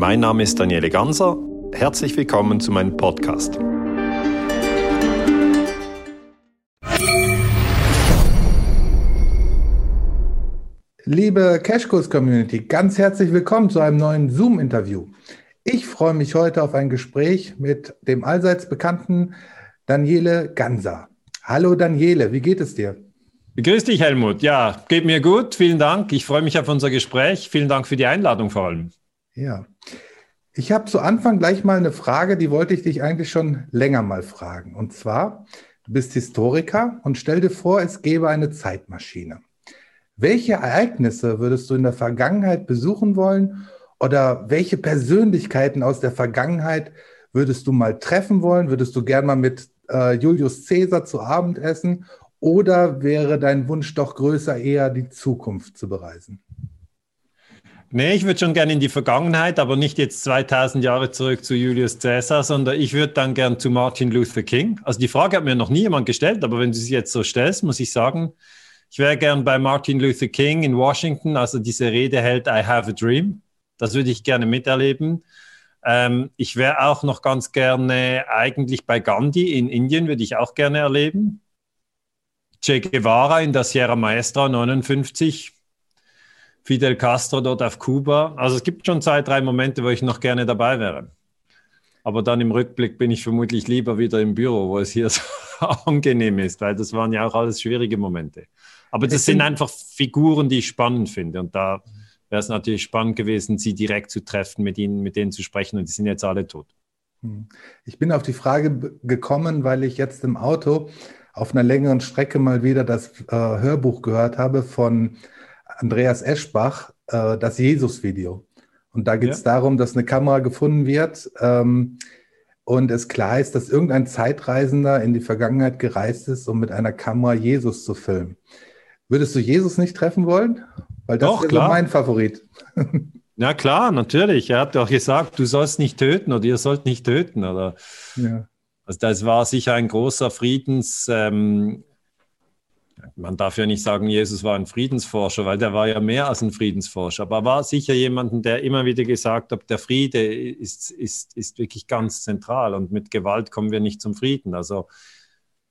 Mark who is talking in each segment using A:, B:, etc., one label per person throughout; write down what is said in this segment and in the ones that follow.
A: Mein Name ist Daniele Ganser. Herzlich willkommen zu meinem Podcast.
B: Liebe Cashkurs-Community, ganz herzlich willkommen zu einem neuen Zoom-Interview. Ich freue mich heute auf ein Gespräch mit dem allseits bekannten Daniele Ganser. Hallo Daniele, wie geht es dir?
A: Grüß dich, Helmut. Ja, geht mir gut. Vielen Dank. Ich freue mich auf unser Gespräch. Vielen Dank für die Einladung vor allem.
B: Ja. Ich habe zu Anfang gleich mal eine Frage, die wollte ich dich eigentlich schon länger mal fragen. Und zwar, du bist Historiker und stell dir vor, es gäbe eine Zeitmaschine. Welche Ereignisse würdest du in der Vergangenheit besuchen wollen oder welche Persönlichkeiten aus der Vergangenheit würdest du mal treffen wollen? Würdest du gern mal mit äh, Julius Caesar zu Abend essen oder wäre dein Wunsch doch größer, eher die Zukunft zu bereisen?
A: Nee, ich würde schon gerne in die Vergangenheit, aber nicht jetzt 2000 Jahre zurück zu Julius Caesar, sondern ich würde dann gern zu Martin Luther King. Also die Frage hat mir noch nie jemand gestellt, aber wenn du sie jetzt so stellst, muss ich sagen, ich wäre gern bei Martin Luther King in Washington, also diese Rede hält I have a dream. Das würde ich gerne miterleben. Ähm, ich wäre auch noch ganz gerne eigentlich bei Gandhi in Indien, würde ich auch gerne erleben. Che Guevara in der Sierra Maestra 59. Fidel Castro dort auf Kuba. Also es gibt schon zwei, drei Momente, wo ich noch gerne dabei wäre. Aber dann im Rückblick bin ich vermutlich lieber wieder im Büro, wo es hier so angenehm ist, weil das waren ja auch alles schwierige Momente. Aber das sind einfach Figuren, die ich spannend finde. Und da wäre es natürlich spannend gewesen, sie direkt zu treffen, mit ihnen, mit denen zu sprechen. Und die sind jetzt alle tot.
B: Hm. Ich bin auf die Frage gekommen, weil ich jetzt im Auto auf einer längeren Strecke mal wieder das äh, Hörbuch gehört habe von Andreas Eschbach, äh, das Jesus-Video. Und da geht es ja. darum, dass eine Kamera gefunden wird ähm, und es klar ist, dass irgendein Zeitreisender in die Vergangenheit gereist ist, um mit einer Kamera Jesus zu filmen. Würdest du Jesus nicht treffen wollen? Weil das Doch, ist so mein Favorit.
A: Ja, klar, natürlich. Er hat auch gesagt, du sollst nicht töten oder ihr sollt nicht töten. Oder ja. Also das war sicher ein großer Friedens. Ähm, man darf ja nicht sagen, Jesus war ein Friedensforscher, weil der war ja mehr als ein Friedensforscher, aber war sicher jemand, der immer wieder gesagt hat, der Friede ist, ist, ist wirklich ganz zentral und mit Gewalt kommen wir nicht zum Frieden. Also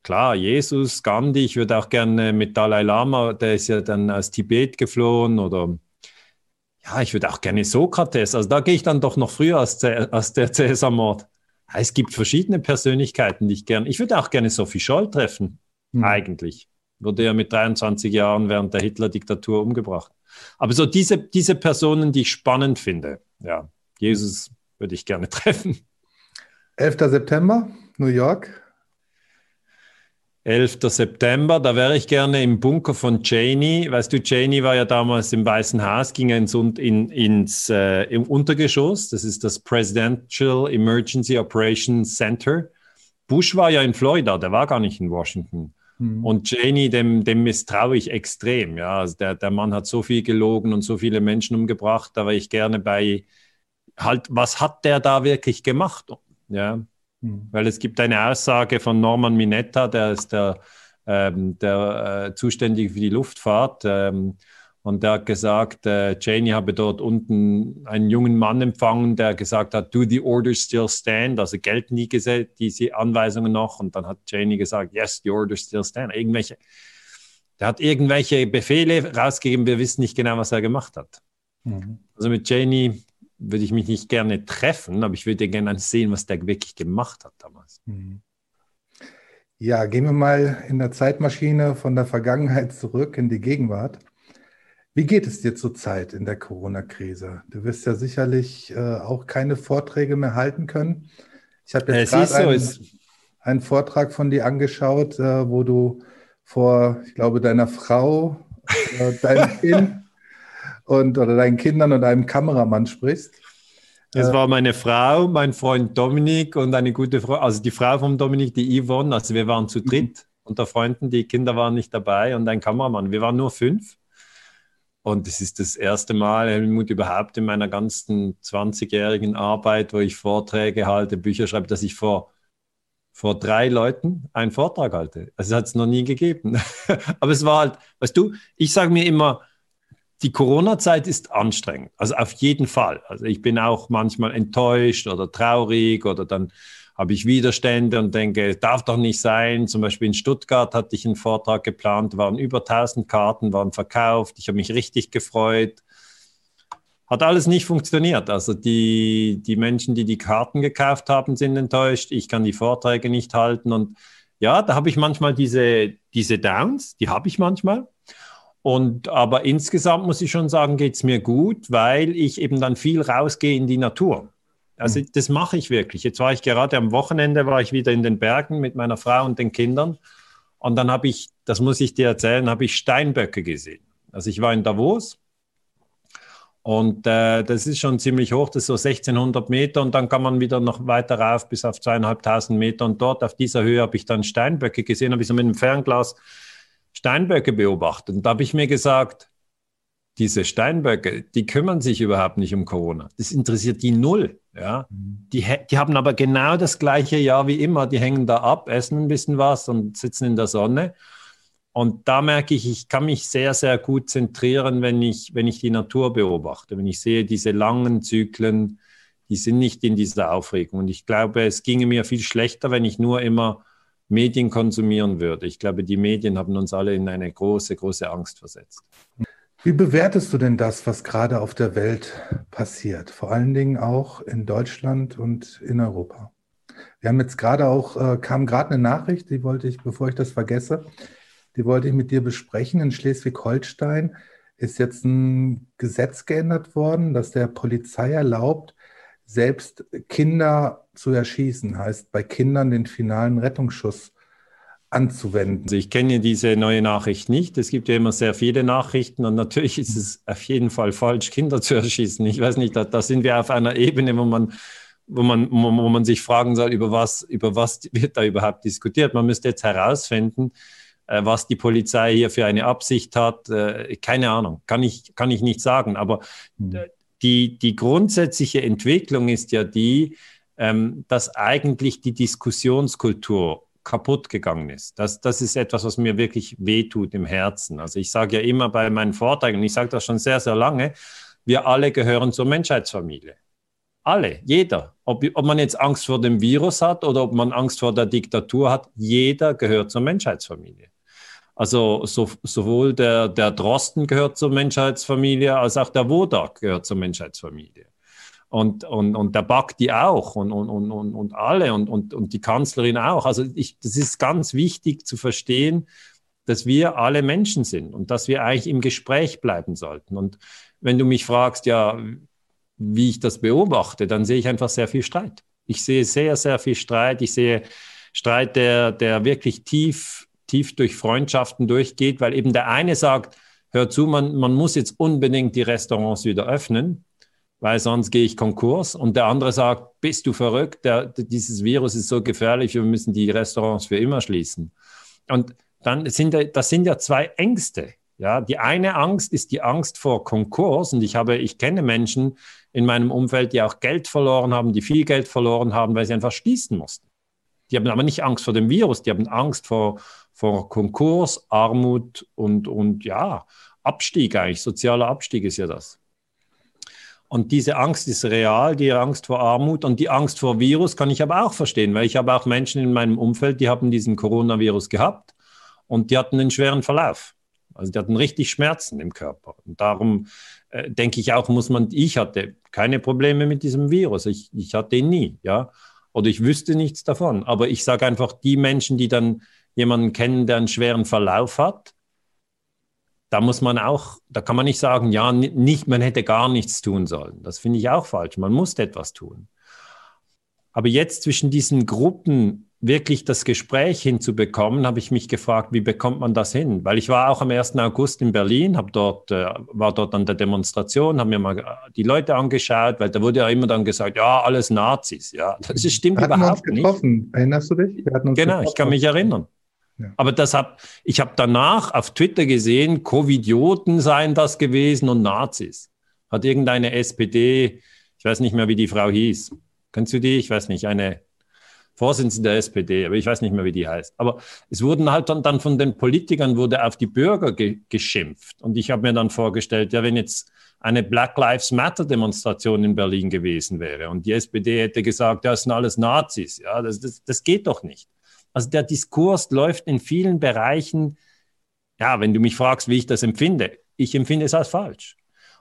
A: Klar, Jesus, Gandhi, ich würde auch gerne mit Dalai Lama, der ist ja dann aus Tibet geflohen oder ja, ich würde auch gerne Sokrates, also da gehe ich dann doch noch früher als, als der Cäsar-Mord. Es gibt verschiedene Persönlichkeiten, die ich gerne, ich würde auch gerne Sophie Scholl treffen, mhm. eigentlich. Wurde ja mit 23 Jahren während der Hitler-Diktatur umgebracht. Aber so diese, diese Personen, die ich spannend finde, ja, Jesus würde ich gerne treffen.
B: 11. September, New York.
A: 11. September, da wäre ich gerne im Bunker von Cheney. Weißt du, Cheney war ja damals im Weißen Haus, ging ins, in, ins äh, im Untergeschoss. Das ist das Presidential Emergency Operations Center. Bush war ja in Florida, der war gar nicht in Washington. Mhm. Und Cheney, dem, dem misstraue ich extrem. Ja, also der, der Mann hat so viel gelogen und so viele Menschen umgebracht. Da wäre ich gerne bei, halt, was hat der da wirklich gemacht? Ja, hm. Weil es gibt eine Aussage von Norman Minetta, der ist der, ähm, der äh, Zuständige für die Luftfahrt. Ähm, und der hat gesagt, äh, Cheney habe dort unten einen jungen Mann empfangen, der gesagt hat, do the orders still stand? Also gelten die diese Anweisungen noch? Und dann hat Cheney gesagt, yes, the orders still stand. Irgendwelche, der hat irgendwelche Befehle rausgegeben, wir wissen nicht genau, was er gemacht hat. Mhm. Also mit Cheney würde ich mich nicht gerne treffen, aber ich würde gerne sehen, was der wirklich gemacht hat damals. Mhm.
B: Ja, gehen wir mal in der Zeitmaschine von der Vergangenheit zurück in die Gegenwart. Wie geht es dir zurzeit in der Corona-Krise? Du wirst ja sicherlich äh, auch keine Vorträge mehr halten können. Ich habe jetzt gerade so, einen, einen, Vortrag von dir angeschaut, äh, wo du vor, ich glaube, deiner Frau, äh, deinem Kind und oder deinen Kindern und einem Kameramann sprichst.
A: Es war meine Frau, mein Freund Dominik und eine gute Frau, also die Frau von Dominik, die Yvonne. Also wir waren zu dritt mhm. unter Freunden, die Kinder waren nicht dabei und ein Kameramann. Wir waren nur fünf. Und es ist das erste Mal, Helmut, überhaupt in meiner ganzen 20-jährigen Arbeit, wo ich Vorträge halte, Bücher schreibe, dass ich vor, vor drei Leuten einen Vortrag halte. Also hat es noch nie gegeben. Aber es war halt, weißt du, ich sage mir immer, die Corona-Zeit ist anstrengend, also auf jeden Fall. Also ich bin auch manchmal enttäuscht oder traurig oder dann habe ich Widerstände und denke, es darf doch nicht sein. Zum Beispiel in Stuttgart hatte ich einen Vortrag geplant, waren über 1000 Karten, waren verkauft. Ich habe mich richtig gefreut. Hat alles nicht funktioniert. Also die, die Menschen, die die Karten gekauft haben, sind enttäuscht. Ich kann die Vorträge nicht halten. Und ja, da habe ich manchmal diese, diese Downs, die habe ich manchmal. Und aber insgesamt muss ich schon sagen, geht es mir gut, weil ich eben dann viel rausgehe in die Natur. Also mhm. das mache ich wirklich. Jetzt war ich gerade am Wochenende, war ich wieder in den Bergen mit meiner Frau und den Kindern. Und dann habe ich, das muss ich dir erzählen, habe ich Steinböcke gesehen. Also ich war in Davos und äh, das ist schon ziemlich hoch, das ist so 1600 Meter und dann kann man wieder noch weiter rauf bis auf zweieinhalbtausend Meter. Und dort auf dieser Höhe habe ich dann Steinböcke gesehen, habe ich so mit dem Fernglas Steinböcke beobachtet. Und da habe ich mir gesagt, diese Steinböcke, die kümmern sich überhaupt nicht um Corona. Das interessiert die null. Ja? Mhm. Die, die haben aber genau das gleiche Jahr wie immer. Die hängen da ab, essen ein bisschen was und sitzen in der Sonne. Und da merke ich, ich kann mich sehr, sehr gut zentrieren, wenn ich, wenn ich die Natur beobachte. Wenn ich sehe, diese langen Zyklen, die sind nicht in dieser Aufregung. Und ich glaube, es ginge mir viel schlechter, wenn ich nur immer Medien konsumieren würde. Ich glaube, die Medien haben uns alle in eine große, große Angst versetzt.
B: Wie bewertest du denn das, was gerade auf der Welt passiert? Vor allen Dingen auch in Deutschland und in Europa. Wir haben jetzt gerade auch, äh, kam gerade eine Nachricht, die wollte ich, bevor ich das vergesse, die wollte ich mit dir besprechen. In Schleswig-Holstein ist jetzt ein Gesetz geändert worden, dass der Polizei erlaubt, selbst Kinder zu erschießen, heißt bei Kindern den finalen Rettungsschuss anzuwenden.
A: Also ich kenne diese neue Nachricht nicht. Es gibt ja immer sehr viele Nachrichten und natürlich ist es auf jeden Fall falsch, Kinder zu erschießen. Ich weiß nicht, da, da sind wir auf einer Ebene, wo man, wo man, wo man sich fragen soll, über was, über was wird da überhaupt diskutiert. Man müsste jetzt herausfinden, äh, was die Polizei hier für eine Absicht hat. Äh, keine Ahnung, kann ich, kann ich nicht sagen. Aber hm. die, die grundsätzliche Entwicklung ist ja die, ähm, dass eigentlich die Diskussionskultur kaputt gegangen ist. Das, das ist etwas, was mir wirklich wehtut im Herzen. Also ich sage ja immer bei meinen Vorträgen, ich sage das schon sehr, sehr lange, wir alle gehören zur Menschheitsfamilie. Alle, jeder. Ob, ob man jetzt Angst vor dem Virus hat oder ob man Angst vor der Diktatur hat, jeder gehört zur Menschheitsfamilie. Also so, sowohl der, der Drosten gehört zur Menschheitsfamilie, als auch der Wodak gehört zur Menschheitsfamilie und, und, und der Bakti auch und, und, und, und alle und, und, und die Kanzlerin auch. Also ich, das ist ganz wichtig zu verstehen, dass wir alle Menschen sind und dass wir eigentlich im Gespräch bleiben sollten. Und wenn du mich fragst, ja, wie ich das beobachte, dann sehe ich einfach sehr viel Streit. Ich sehe sehr, sehr viel Streit. Ich sehe Streit, der, der wirklich tief, tief durch Freundschaften durchgeht, weil eben der eine sagt, hör zu, man, man muss jetzt unbedingt die Restaurants wieder öffnen weil sonst gehe ich Konkurs. Und der andere sagt, bist du verrückt? Der, dieses Virus ist so gefährlich, wir müssen die Restaurants für immer schließen. Und dann sind das sind ja zwei Ängste. Ja, die eine Angst ist die Angst vor Konkurs. Und ich habe, ich kenne Menschen in meinem Umfeld, die auch Geld verloren haben, die viel Geld verloren haben, weil sie einfach schließen mussten. Die haben aber nicht Angst vor dem Virus, die haben Angst vor, vor Konkurs, Armut und, und ja, Abstieg eigentlich. Sozialer Abstieg ist ja das. Und diese Angst ist real, die Angst vor Armut und die Angst vor Virus kann ich aber auch verstehen, weil ich habe auch Menschen in meinem Umfeld, die haben diesen Coronavirus gehabt und die hatten einen schweren Verlauf. Also die hatten richtig Schmerzen im Körper. Und darum äh, denke ich auch, muss man, ich hatte keine Probleme mit diesem Virus. Ich, ich hatte ihn nie, ja. Oder ich wüsste nichts davon. Aber ich sage einfach, die Menschen, die dann jemanden kennen, der einen schweren Verlauf hat, da muss man auch, da kann man nicht sagen, ja, nicht, man hätte gar nichts tun sollen. Das finde ich auch falsch. Man muss etwas tun. Aber jetzt zwischen diesen Gruppen wirklich das Gespräch hinzubekommen, habe ich mich gefragt, wie bekommt man das hin? Weil ich war auch am 1. August in Berlin, habe dort, äh, war dort an der Demonstration, habe mir mal die Leute angeschaut, weil da wurde ja immer dann gesagt, ja, alles Nazis. Ja, das stimmt
B: überhaupt uns getroffen. nicht. Erinnerst du dich?
A: genau, getroffen. ich kann mich erinnern. Aber das hab, ich habe danach auf Twitter gesehen, Covidioten seien das gewesen und Nazis. Hat irgendeine SPD, ich weiß nicht mehr, wie die Frau hieß. Kennst du die? Ich weiß nicht, eine Vorsitzende der SPD, aber ich weiß nicht mehr, wie die heißt. Aber es wurden halt dann, dann von den Politikern wurde auf die Bürger ge geschimpft. Und ich habe mir dann vorgestellt, ja, wenn jetzt eine Black Lives Matter Demonstration in Berlin gewesen wäre und die SPD hätte gesagt, ja, das sind alles Nazis, ja, das, das, das geht doch nicht. Also der Diskurs läuft in vielen Bereichen, ja, wenn du mich fragst, wie ich das empfinde, ich empfinde es als falsch.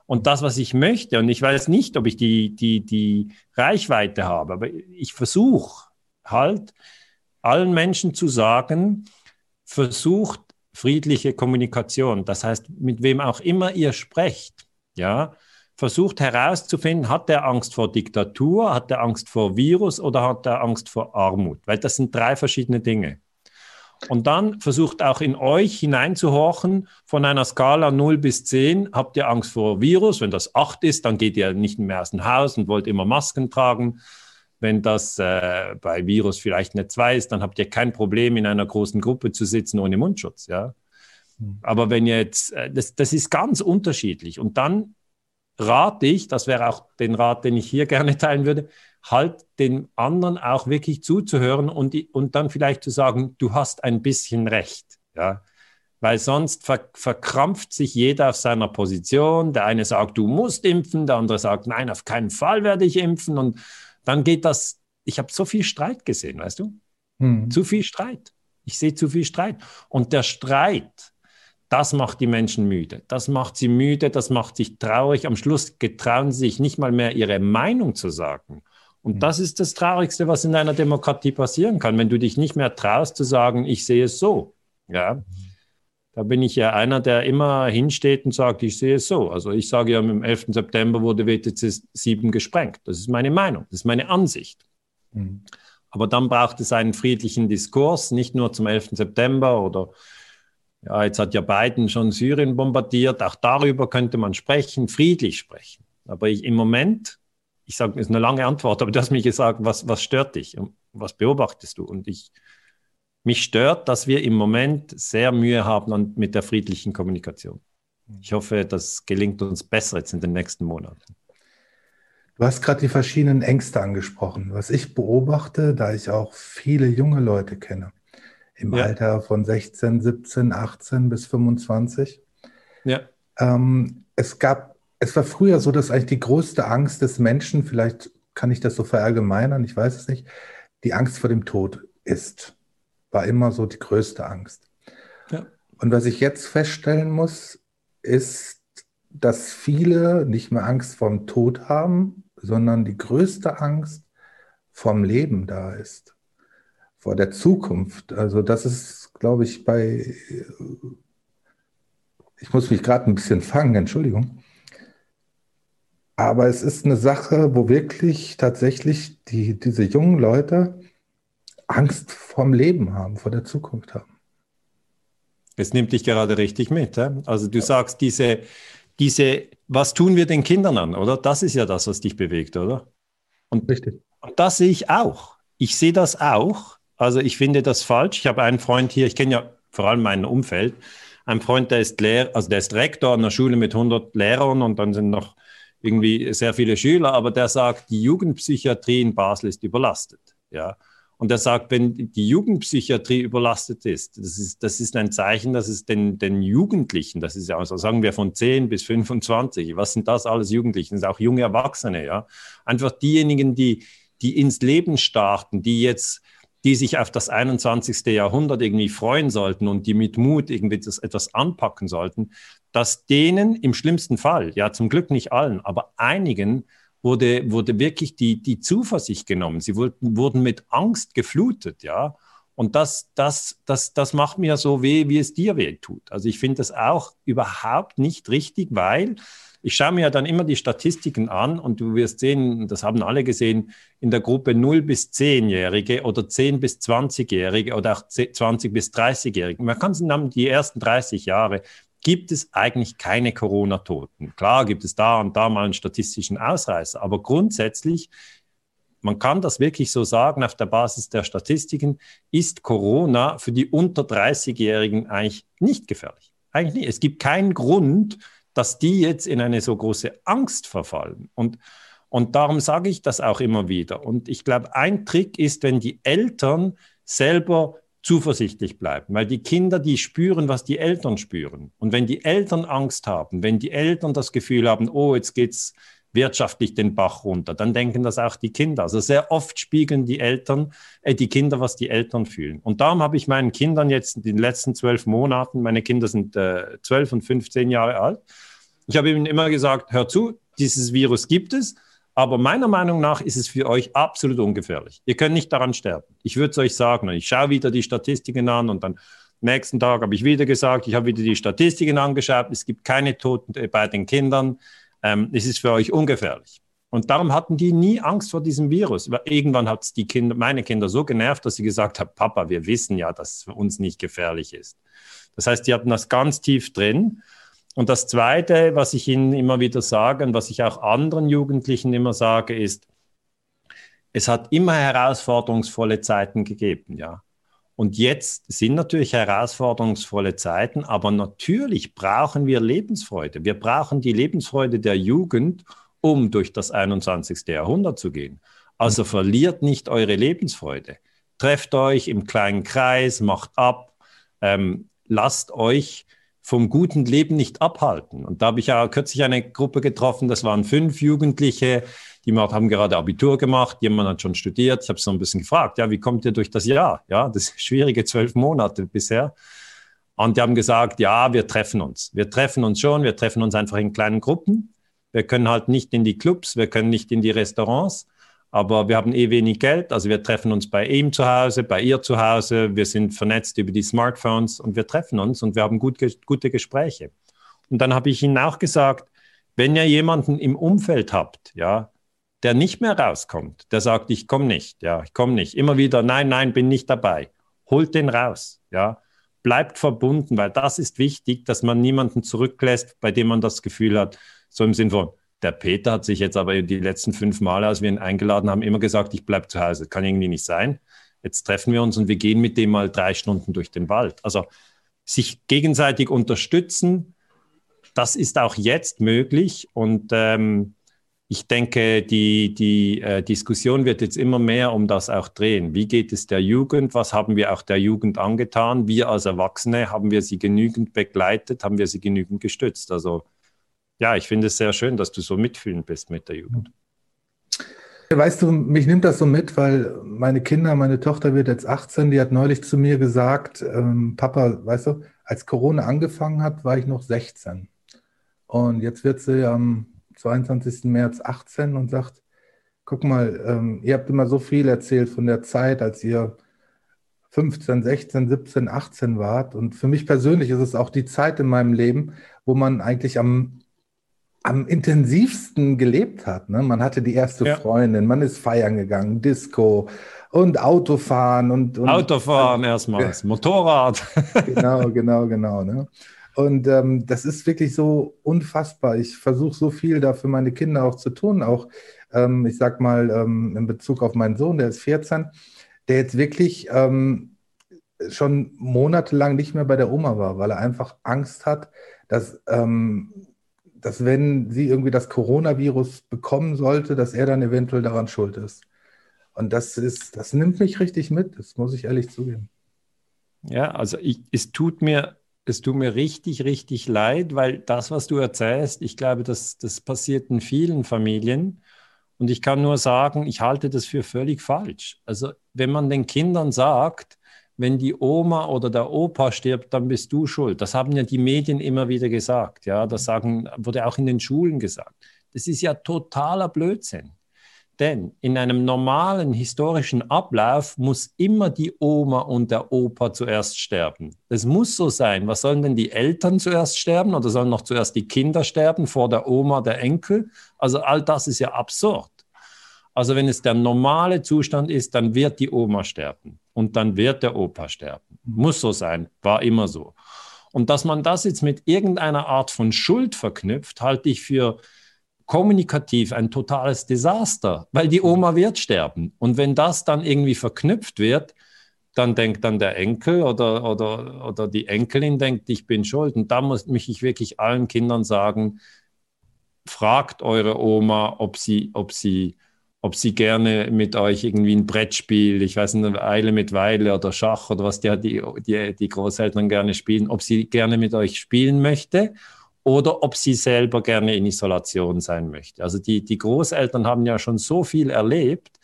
A: Und das, was ich möchte, und ich weiß nicht, ob ich die, die, die Reichweite habe, aber ich versuche halt allen Menschen zu sagen, versucht friedliche Kommunikation. Das heißt, mit wem auch immer ihr sprecht, ja, versucht herauszufinden, hat er Angst vor Diktatur, hat er Angst vor Virus oder hat er Angst vor Armut? Weil das sind drei verschiedene Dinge. Und dann versucht auch in euch hineinzuhorchen von einer Skala 0 bis 10. Habt ihr Angst vor Virus? Wenn das 8 ist, dann geht ihr nicht mehr aus dem Haus und wollt immer Masken tragen. Wenn das äh, bei Virus vielleicht eine 2 ist, dann habt ihr kein Problem, in einer großen Gruppe zu sitzen ohne Mundschutz. Ja? Hm. Aber wenn ihr jetzt, äh, das, das ist ganz unterschiedlich. Und dann rate ich, das wäre auch den Rat, den ich hier gerne teilen würde, halt den anderen auch wirklich zuzuhören und, und dann vielleicht zu sagen, du hast ein bisschen recht. Ja? Weil sonst ver verkrampft sich jeder auf seiner Position. Der eine sagt, du musst impfen, der andere sagt, nein, auf keinen Fall werde ich impfen. Und dann geht das, ich habe so viel Streit gesehen, weißt du? Hm. Zu viel Streit. Ich sehe zu viel Streit. Und der Streit, das macht die Menschen müde. Das macht sie müde, das macht sich traurig. Am Schluss getrauen sie sich nicht mal mehr ihre Meinung zu sagen. Und mhm. das ist das Traurigste, was in einer Demokratie passieren kann, wenn du dich nicht mehr traust zu sagen, ich sehe es so. Ja. Da bin ich ja einer, der immer hinsteht und sagt, ich sehe es so. Also ich sage ja, am 11. September wurde WTC 7 gesprengt. Das ist meine Meinung, das ist meine Ansicht. Mhm. Aber dann braucht es einen friedlichen Diskurs, nicht nur zum 11. September oder ja, jetzt hat ja Biden schon Syrien bombardiert. Auch darüber könnte man sprechen, friedlich sprechen. Aber ich, im Moment, ich sage, das ist eine lange Antwort, aber du hast mich gesagt, was, was stört dich? Was beobachtest du? Und ich, mich stört, dass wir im Moment sehr Mühe haben an, mit der friedlichen Kommunikation. Ich hoffe, das gelingt uns besser jetzt in den nächsten Monaten.
B: Du hast gerade die verschiedenen Ängste angesprochen. Was ich beobachte, da ich auch viele junge Leute kenne, im ja. Alter von 16, 17, 18 bis 25. Ja. Ähm, es gab, es war früher so, dass eigentlich die größte Angst des Menschen, vielleicht kann ich das so verallgemeinern, ich weiß es nicht, die Angst vor dem Tod ist. War immer so die größte Angst. Ja. Und was ich jetzt feststellen muss, ist, dass viele nicht mehr Angst vorm Tod haben, sondern die größte Angst vom Leben da ist vor der Zukunft. Also das ist, glaube ich, bei, ich muss mich gerade ein bisschen fangen, Entschuldigung. Aber es ist eine Sache, wo wirklich tatsächlich die, diese jungen Leute Angst vorm Leben haben, vor der Zukunft haben.
A: Es nimmt dich gerade richtig mit. He? Also du sagst, diese, diese, was tun wir den Kindern an, oder? Das ist ja das, was dich bewegt, oder? Und, richtig. Und das sehe ich auch. Ich sehe das auch. Also ich finde das falsch. Ich habe einen Freund hier, ich kenne ja vor allem mein Umfeld, ein Freund, der ist Lehr also der ist Rektor an einer Schule mit 100 Lehrern und dann sind noch irgendwie sehr viele Schüler, aber der sagt, die Jugendpsychiatrie in Basel ist überlastet. Ja. Und er sagt, wenn die Jugendpsychiatrie überlastet ist, das ist, das ist ein Zeichen, dass es den, den Jugendlichen, das ist ja, also sagen wir von 10 bis 25, was sind das alles Jugendlichen? Das sind auch junge Erwachsene, ja. Einfach diejenigen, die, die ins Leben starten, die jetzt die sich auf das 21. Jahrhundert irgendwie freuen sollten und die mit Mut irgendwie das etwas anpacken sollten, dass denen im schlimmsten Fall, ja zum Glück nicht allen, aber einigen wurde, wurde wirklich die, die Zuversicht genommen. Sie wurden, wurden mit Angst geflutet, ja. Und das, das, das, das macht mir so weh, wie es dir weh tut. Also ich finde das auch überhaupt nicht richtig, weil ich schaue mir ja dann immer die Statistiken an und du wirst sehen, das haben alle gesehen, in der Gruppe 0 bis 10-Jährige oder 10 bis 20-Jährige oder auch 20 bis 30-Jährige. Man kann sagen, die ersten 30 Jahre gibt es eigentlich keine Corona-Toten. Klar gibt es da und da mal einen statistischen Ausreißer, aber grundsätzlich man kann das wirklich so sagen, auf der Basis der Statistiken ist Corona für die unter 30-Jährigen eigentlich nicht gefährlich. Eigentlich nicht. Es gibt keinen Grund, dass die jetzt in eine so große Angst verfallen. Und, Und darum sage ich das auch immer wieder. Und ich glaube, ein Trick ist, wenn die Eltern selber zuversichtlich bleiben, weil die Kinder, die spüren, was die Eltern spüren. Und wenn die Eltern Angst haben, wenn die Eltern das Gefühl haben, oh, jetzt geht's wirtschaftlich den Bach runter, dann denken das auch die Kinder. Also sehr oft spiegeln die Eltern, äh, die Kinder, was die Eltern fühlen. Und darum habe ich meinen Kindern jetzt in den letzten zwölf Monaten, meine Kinder sind äh, zwölf äh, und 15 Jahre alt, ich habe ihnen immer gesagt, hör zu, dieses Virus gibt es, aber meiner Meinung nach ist es für euch absolut ungefährlich. Ihr könnt nicht daran sterben. Ich würde es euch sagen. Und ich schaue wieder die Statistiken an und dann nächsten Tag habe ich wieder gesagt, ich habe wieder die Statistiken angeschaut. Es gibt keine Toten bei den Kindern. Ähm, es ist für euch ungefährlich. Und darum hatten die nie Angst vor diesem Virus. Irgendwann hat es die Kinder, meine Kinder so genervt, dass sie gesagt haben, Papa, wir wissen ja, dass es für uns nicht gefährlich ist. Das heißt, die hatten das ganz tief drin. Und das Zweite, was ich Ihnen immer wieder sage und was ich auch anderen Jugendlichen immer sage, ist, es hat immer herausforderungsvolle Zeiten gegeben, ja. Und jetzt sind natürlich herausforderungsvolle Zeiten, aber natürlich brauchen wir Lebensfreude. Wir brauchen die Lebensfreude der Jugend, um durch das 21. Jahrhundert zu gehen. Also verliert nicht eure Lebensfreude. Trefft euch im kleinen Kreis, macht ab, ähm, lasst euch vom guten Leben nicht abhalten. Und da habe ich ja kürzlich eine Gruppe getroffen, das waren fünf Jugendliche, die haben gerade Abitur gemacht, jemand hat schon studiert. Ich habe so ein bisschen gefragt, ja, wie kommt ihr durch das Jahr? Ja, das schwierige zwölf Monate bisher. Und die haben gesagt, ja, wir treffen uns. Wir treffen uns schon, wir treffen uns einfach in kleinen Gruppen. Wir können halt nicht in die Clubs, wir können nicht in die Restaurants aber wir haben eh wenig Geld. Also wir treffen uns bei ihm zu Hause, bei ihr zu Hause. Wir sind vernetzt über die Smartphones und wir treffen uns und wir haben gut, gute Gespräche. Und dann habe ich ihnen auch gesagt, wenn ihr jemanden im Umfeld habt, ja, der nicht mehr rauskommt, der sagt, ich komme nicht, ja, ich komme nicht, immer wieder, nein, nein, bin nicht dabei, holt den raus, ja, bleibt verbunden, weil das ist wichtig, dass man niemanden zurücklässt, bei dem man das Gefühl hat, so im Sinn von, der Peter hat sich jetzt aber die letzten fünf Male, als wir ihn eingeladen haben, immer gesagt, ich bleibe zu Hause. Kann irgendwie nicht sein. Jetzt treffen wir uns und wir gehen mit dem mal drei Stunden durch den Wald. Also sich gegenseitig unterstützen, das ist auch jetzt möglich. Und ähm, ich denke, die, die äh, Diskussion wird jetzt immer mehr um das auch drehen. Wie geht es der Jugend? Was haben wir auch der Jugend angetan? Wir als Erwachsene, haben wir sie genügend begleitet? Haben wir sie genügend gestützt? Also ja, ich finde es sehr schön, dass du so mitfühlen bist mit der Jugend.
B: Weißt du, mich nimmt das so mit, weil meine Kinder, meine Tochter wird jetzt 18, die hat neulich zu mir gesagt, ähm, Papa, weißt du, als Corona angefangen hat, war ich noch 16. Und jetzt wird sie am 22. März 18 und sagt, guck mal, ähm, ihr habt immer so viel erzählt von der Zeit, als ihr 15, 16, 17, 18 wart. Und für mich persönlich ist es auch die Zeit in meinem Leben, wo man eigentlich am am intensivsten gelebt hat. Ne? Man hatte die erste ja. Freundin, man ist feiern gegangen, Disco und Autofahren und, und
A: Autofahren erstmals, Motorrad.
B: genau, genau, genau. Ne? Und ähm, das ist wirklich so unfassbar. Ich versuche so viel da für meine Kinder auch zu tun. Auch, ähm, ich sag mal, ähm, in Bezug auf meinen Sohn, der ist 14, der jetzt wirklich ähm, schon monatelang nicht mehr bei der Oma war, weil er einfach Angst hat, dass ähm, dass wenn sie irgendwie das Coronavirus bekommen sollte, dass er dann eventuell daran schuld ist. Und das ist, das nimmt mich richtig mit, das muss ich ehrlich zugeben.
A: Ja, also ich, es tut mir, es tut mir richtig, richtig leid, weil das, was du erzählst, ich glaube, das, das passiert in vielen Familien. Und ich kann nur sagen, ich halte das für völlig falsch. Also wenn man den Kindern sagt, wenn die Oma oder der Opa stirbt, dann bist du schuld. Das haben ja die Medien immer wieder gesagt. Ja, das sagen, wurde auch in den Schulen gesagt. Das ist ja totaler Blödsinn. Denn in einem normalen historischen Ablauf muss immer die Oma und der Opa zuerst sterben. Das muss so sein. Was sollen denn die Eltern zuerst sterben oder sollen noch zuerst die Kinder sterben vor der Oma, der Enkel? Also all das ist ja absurd. Also wenn es der normale Zustand ist, dann wird die Oma sterben und dann wird der Opa sterben. Muss so sein, war immer so. Und dass man das jetzt mit irgendeiner Art von Schuld verknüpft, halte ich für kommunikativ ein totales Desaster, weil die Oma wird sterben. Und wenn das dann irgendwie verknüpft wird, dann denkt dann der Enkel oder, oder, oder die Enkelin denkt, ich bin schuld. Und da muss mich ich wirklich allen Kindern sagen, fragt eure Oma, ob sie, ob sie, ob sie gerne mit euch irgendwie ein Brettspiel, ich weiß nicht, Eile mit Weile oder Schach oder was die, die, die, die Großeltern gerne spielen, ob sie gerne mit euch spielen möchte oder ob sie selber gerne in Isolation sein möchte. Also die, die Großeltern haben ja schon so viel erlebt,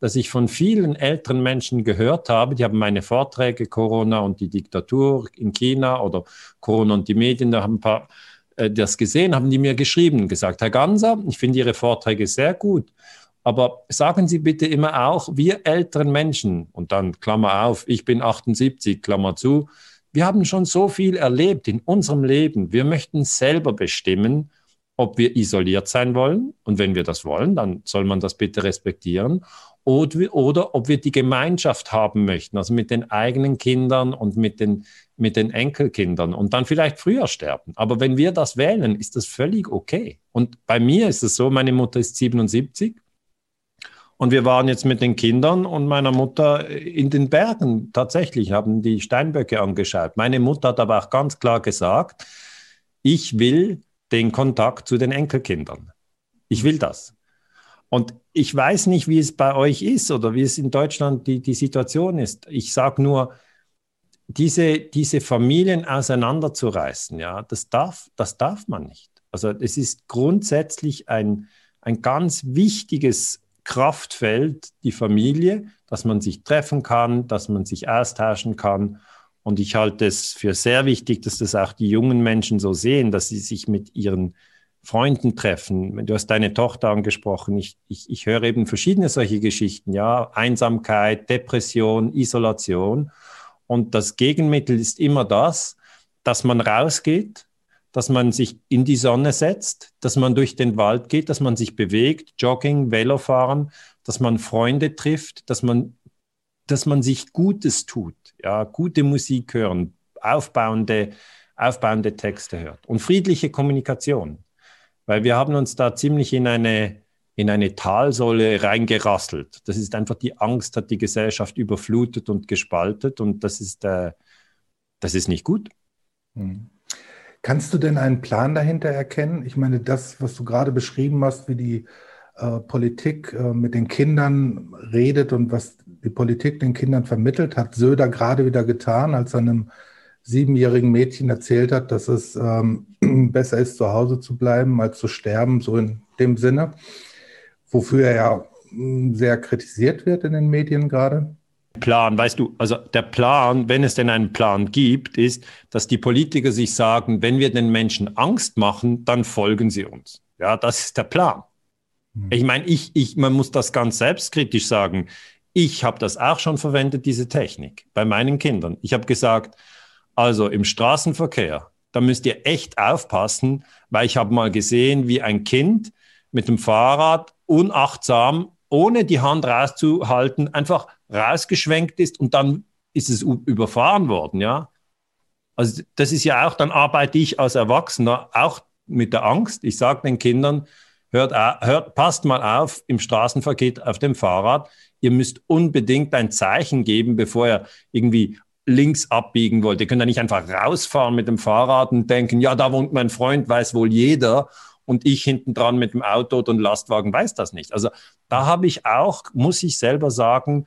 A: dass ich von vielen älteren Menschen gehört habe, die haben meine Vorträge Corona und die Diktatur in China oder Corona und die Medien, da haben ein paar äh, das gesehen, haben die mir geschrieben, gesagt, Herr Ganser, ich finde Ihre Vorträge sehr gut, aber sagen Sie bitte immer auch, wir älteren Menschen, und dann Klammer auf, ich bin 78, Klammer zu, wir haben schon so viel erlebt in unserem Leben. Wir möchten selber bestimmen, ob wir isoliert sein wollen. Und wenn wir das wollen, dann soll man das bitte respektieren. Oder, oder ob wir die Gemeinschaft haben möchten, also mit den eigenen Kindern und mit den, mit den Enkelkindern und dann vielleicht früher sterben. Aber wenn wir das wählen, ist das völlig okay. Und bei mir ist es so, meine Mutter ist 77 und wir waren jetzt mit den Kindern und meiner Mutter in den Bergen tatsächlich, haben die Steinböcke angeschaut. Meine Mutter hat aber auch ganz klar gesagt, ich will den Kontakt zu den Enkelkindern. Ich will das. Und ich weiß nicht, wie es bei euch ist oder wie es in Deutschland die, die Situation ist. Ich sage nur, diese, diese Familien auseinanderzureißen, ja, das darf, das darf man nicht. Also es ist grundsätzlich ein, ein ganz wichtiges Kraftfeld, die Familie, dass man sich treffen kann, dass man sich austauschen kann. Und ich halte es für sehr wichtig, dass das auch die jungen Menschen so sehen, dass sie sich mit ihren Freunden treffen. Du hast deine Tochter angesprochen. Ich, ich, ich höre eben verschiedene solche Geschichten, ja. Einsamkeit, Depression, Isolation. Und das Gegenmittel ist immer das, dass man rausgeht, dass man sich in die Sonne setzt, dass man durch den Wald geht, dass man sich bewegt, Jogging, Velofahren, dass man Freunde trifft, dass man, dass man sich Gutes tut, ja, gute Musik hören, aufbauende, aufbauende Texte hört und friedliche Kommunikation. Weil wir haben uns da ziemlich in eine, in eine Talsäule reingerasselt. Das ist einfach die Angst, hat die Gesellschaft überflutet und gespaltet und das ist, äh, das ist nicht gut.
B: Hm. Kannst du denn einen Plan dahinter erkennen? Ich meine, das, was du gerade beschrieben hast, wie die äh, Politik äh, mit den Kindern redet und was die Politik den Kindern vermittelt, hat Söder gerade wieder getan, als er einem siebenjährigen Mädchen erzählt hat, dass es ähm, besser ist, zu Hause zu bleiben, als zu sterben, so in dem Sinne, wofür er ja hm, sehr kritisiert wird in den Medien gerade.
A: Plan, weißt du, also der Plan, wenn es denn einen Plan gibt, ist, dass die Politiker sich sagen, wenn wir den Menschen Angst machen, dann folgen sie uns. Ja, das ist der Plan. Mhm. Ich meine, ich, ich, man muss das ganz selbstkritisch sagen. Ich habe das auch schon verwendet, diese Technik, bei meinen Kindern. Ich habe gesagt, also im Straßenverkehr, da müsst ihr echt aufpassen, weil ich habe mal gesehen, wie ein Kind mit dem Fahrrad unachtsam, ohne die Hand rauszuhalten, einfach rausgeschwenkt ist und dann ist es überfahren worden, ja. Also das ist ja auch, dann arbeite ich als Erwachsener auch mit der Angst. Ich sage den Kindern, hört, hört, passt mal auf im Straßenverkehr auf dem Fahrrad. Ihr müsst unbedingt ein Zeichen geben, bevor ihr irgendwie links abbiegen wollt. Ihr könnt ja nicht einfach rausfahren mit dem Fahrrad und denken, ja, da wohnt mein Freund, weiß wohl jeder. Und ich hinten dran mit dem Auto und Lastwagen weiß das nicht. Also da habe ich auch, muss ich selber sagen,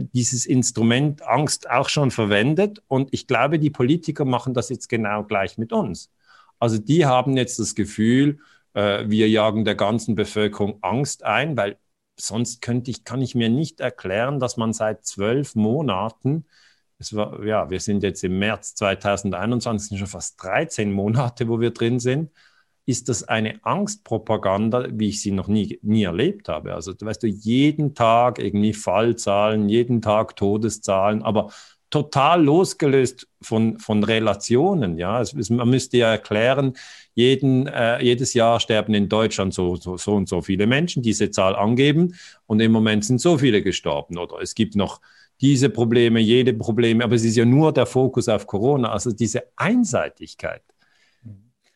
A: dieses Instrument Angst auch schon verwendet. Und ich glaube, die Politiker machen das jetzt genau gleich mit uns. Also die haben jetzt das Gefühl, äh, wir jagen der ganzen Bevölkerung Angst ein, weil sonst könnte ich, kann ich mir nicht erklären, dass man seit zwölf Monaten, es war, ja, wir sind jetzt im März 2021, sind schon fast 13 Monate, wo wir drin sind, ist das eine Angstpropaganda, wie ich sie noch nie, nie erlebt habe. Also, weißt du, jeden Tag irgendwie Fallzahlen, jeden Tag Todeszahlen, aber total losgelöst von, von Relationen. Ja, es, man müsste ja erklären, jeden, äh, jedes Jahr sterben in Deutschland so, so, so und so viele Menschen, diese Zahl angeben und im Moment sind so viele gestorben. Oder es gibt noch diese Probleme, jede Probleme, aber es ist ja nur der Fokus auf Corona. Also diese Einseitigkeit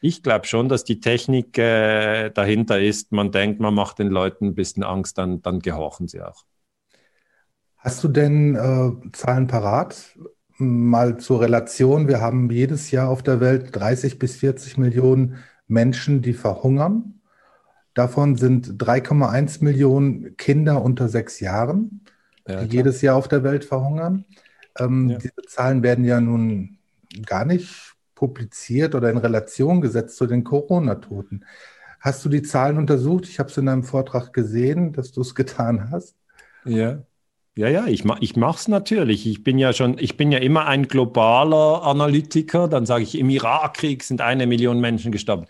A: ich glaube schon, dass die Technik äh, dahinter ist. Man denkt, man macht den Leuten ein bisschen Angst, dann, dann gehorchen sie auch.
B: Hast du denn äh, Zahlen parat? Mal zur Relation. Wir haben jedes Jahr auf der Welt 30 bis 40 Millionen Menschen, die verhungern. Davon sind 3,1 Millionen Kinder unter sechs Jahren, ja, die jedes Jahr auf der Welt verhungern. Ähm, ja. Diese Zahlen werden ja nun gar nicht publiziert oder in Relation gesetzt zu den Corona-Toten. Hast du die Zahlen untersucht? Ich habe es in deinem Vortrag gesehen, dass du es getan hast.
A: Ja. Ja, ja, ich, ich mache es natürlich. Ich bin ja schon, ich bin ja immer ein globaler Analytiker. Dann sage ich, im Irakkrieg sind eine Million Menschen gestorben.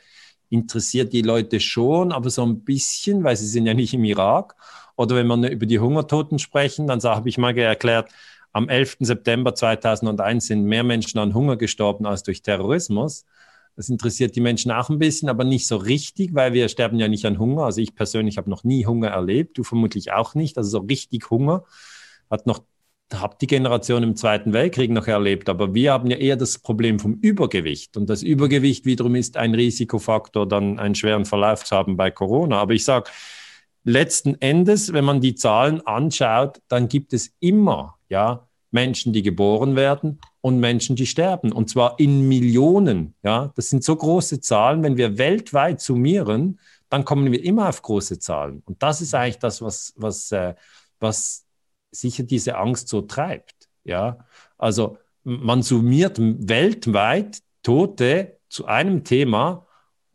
A: Interessiert die Leute schon, aber so ein bisschen, weil sie sind ja nicht im Irak. Oder wenn wir über die Hungertoten sprechen, dann habe ich mal erklärt, am 11. September 2001 sind mehr Menschen an Hunger gestorben als durch Terrorismus. Das interessiert die Menschen auch ein bisschen, aber nicht so richtig, weil wir sterben ja nicht an Hunger. Also ich persönlich habe noch nie Hunger erlebt, du vermutlich auch nicht. Also so richtig Hunger hat noch habt die Generation im Zweiten Weltkrieg noch erlebt, aber wir haben ja eher das Problem vom Übergewicht. Und das Übergewicht wiederum ist ein Risikofaktor, dann einen schweren Verlauf zu haben bei Corona. Aber ich sage, letzten Endes, wenn man die Zahlen anschaut, dann gibt es immer ja, Menschen, die geboren werden und Menschen, die sterben. Und zwar in Millionen. Ja? Das sind so große Zahlen. Wenn wir weltweit summieren, dann kommen wir immer auf große Zahlen. Und das ist eigentlich das, was, was, äh, was sicher diese Angst so treibt. Ja, also man summiert weltweit Tote zu einem Thema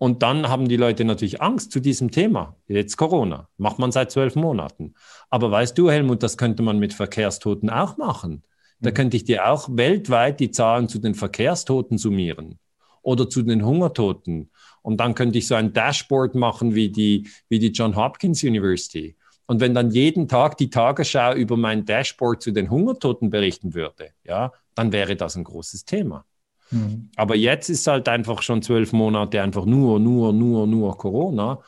A: und dann haben die Leute natürlich Angst zu diesem Thema. Jetzt Corona, macht man seit zwölf Monaten. Aber weißt du, Helmut, das könnte man mit Verkehrstoten auch machen. Da mhm. könnte ich dir auch weltweit die Zahlen zu den Verkehrstoten summieren oder zu den Hungertoten. Und dann könnte ich so ein Dashboard machen wie die, wie die John Hopkins University. Und wenn dann jeden Tag die Tagesschau über mein Dashboard zu den Hungertoten berichten würde, ja, dann wäre das ein großes Thema. Mhm. Aber jetzt ist halt einfach schon zwölf Monate einfach nur, nur, nur, nur Corona.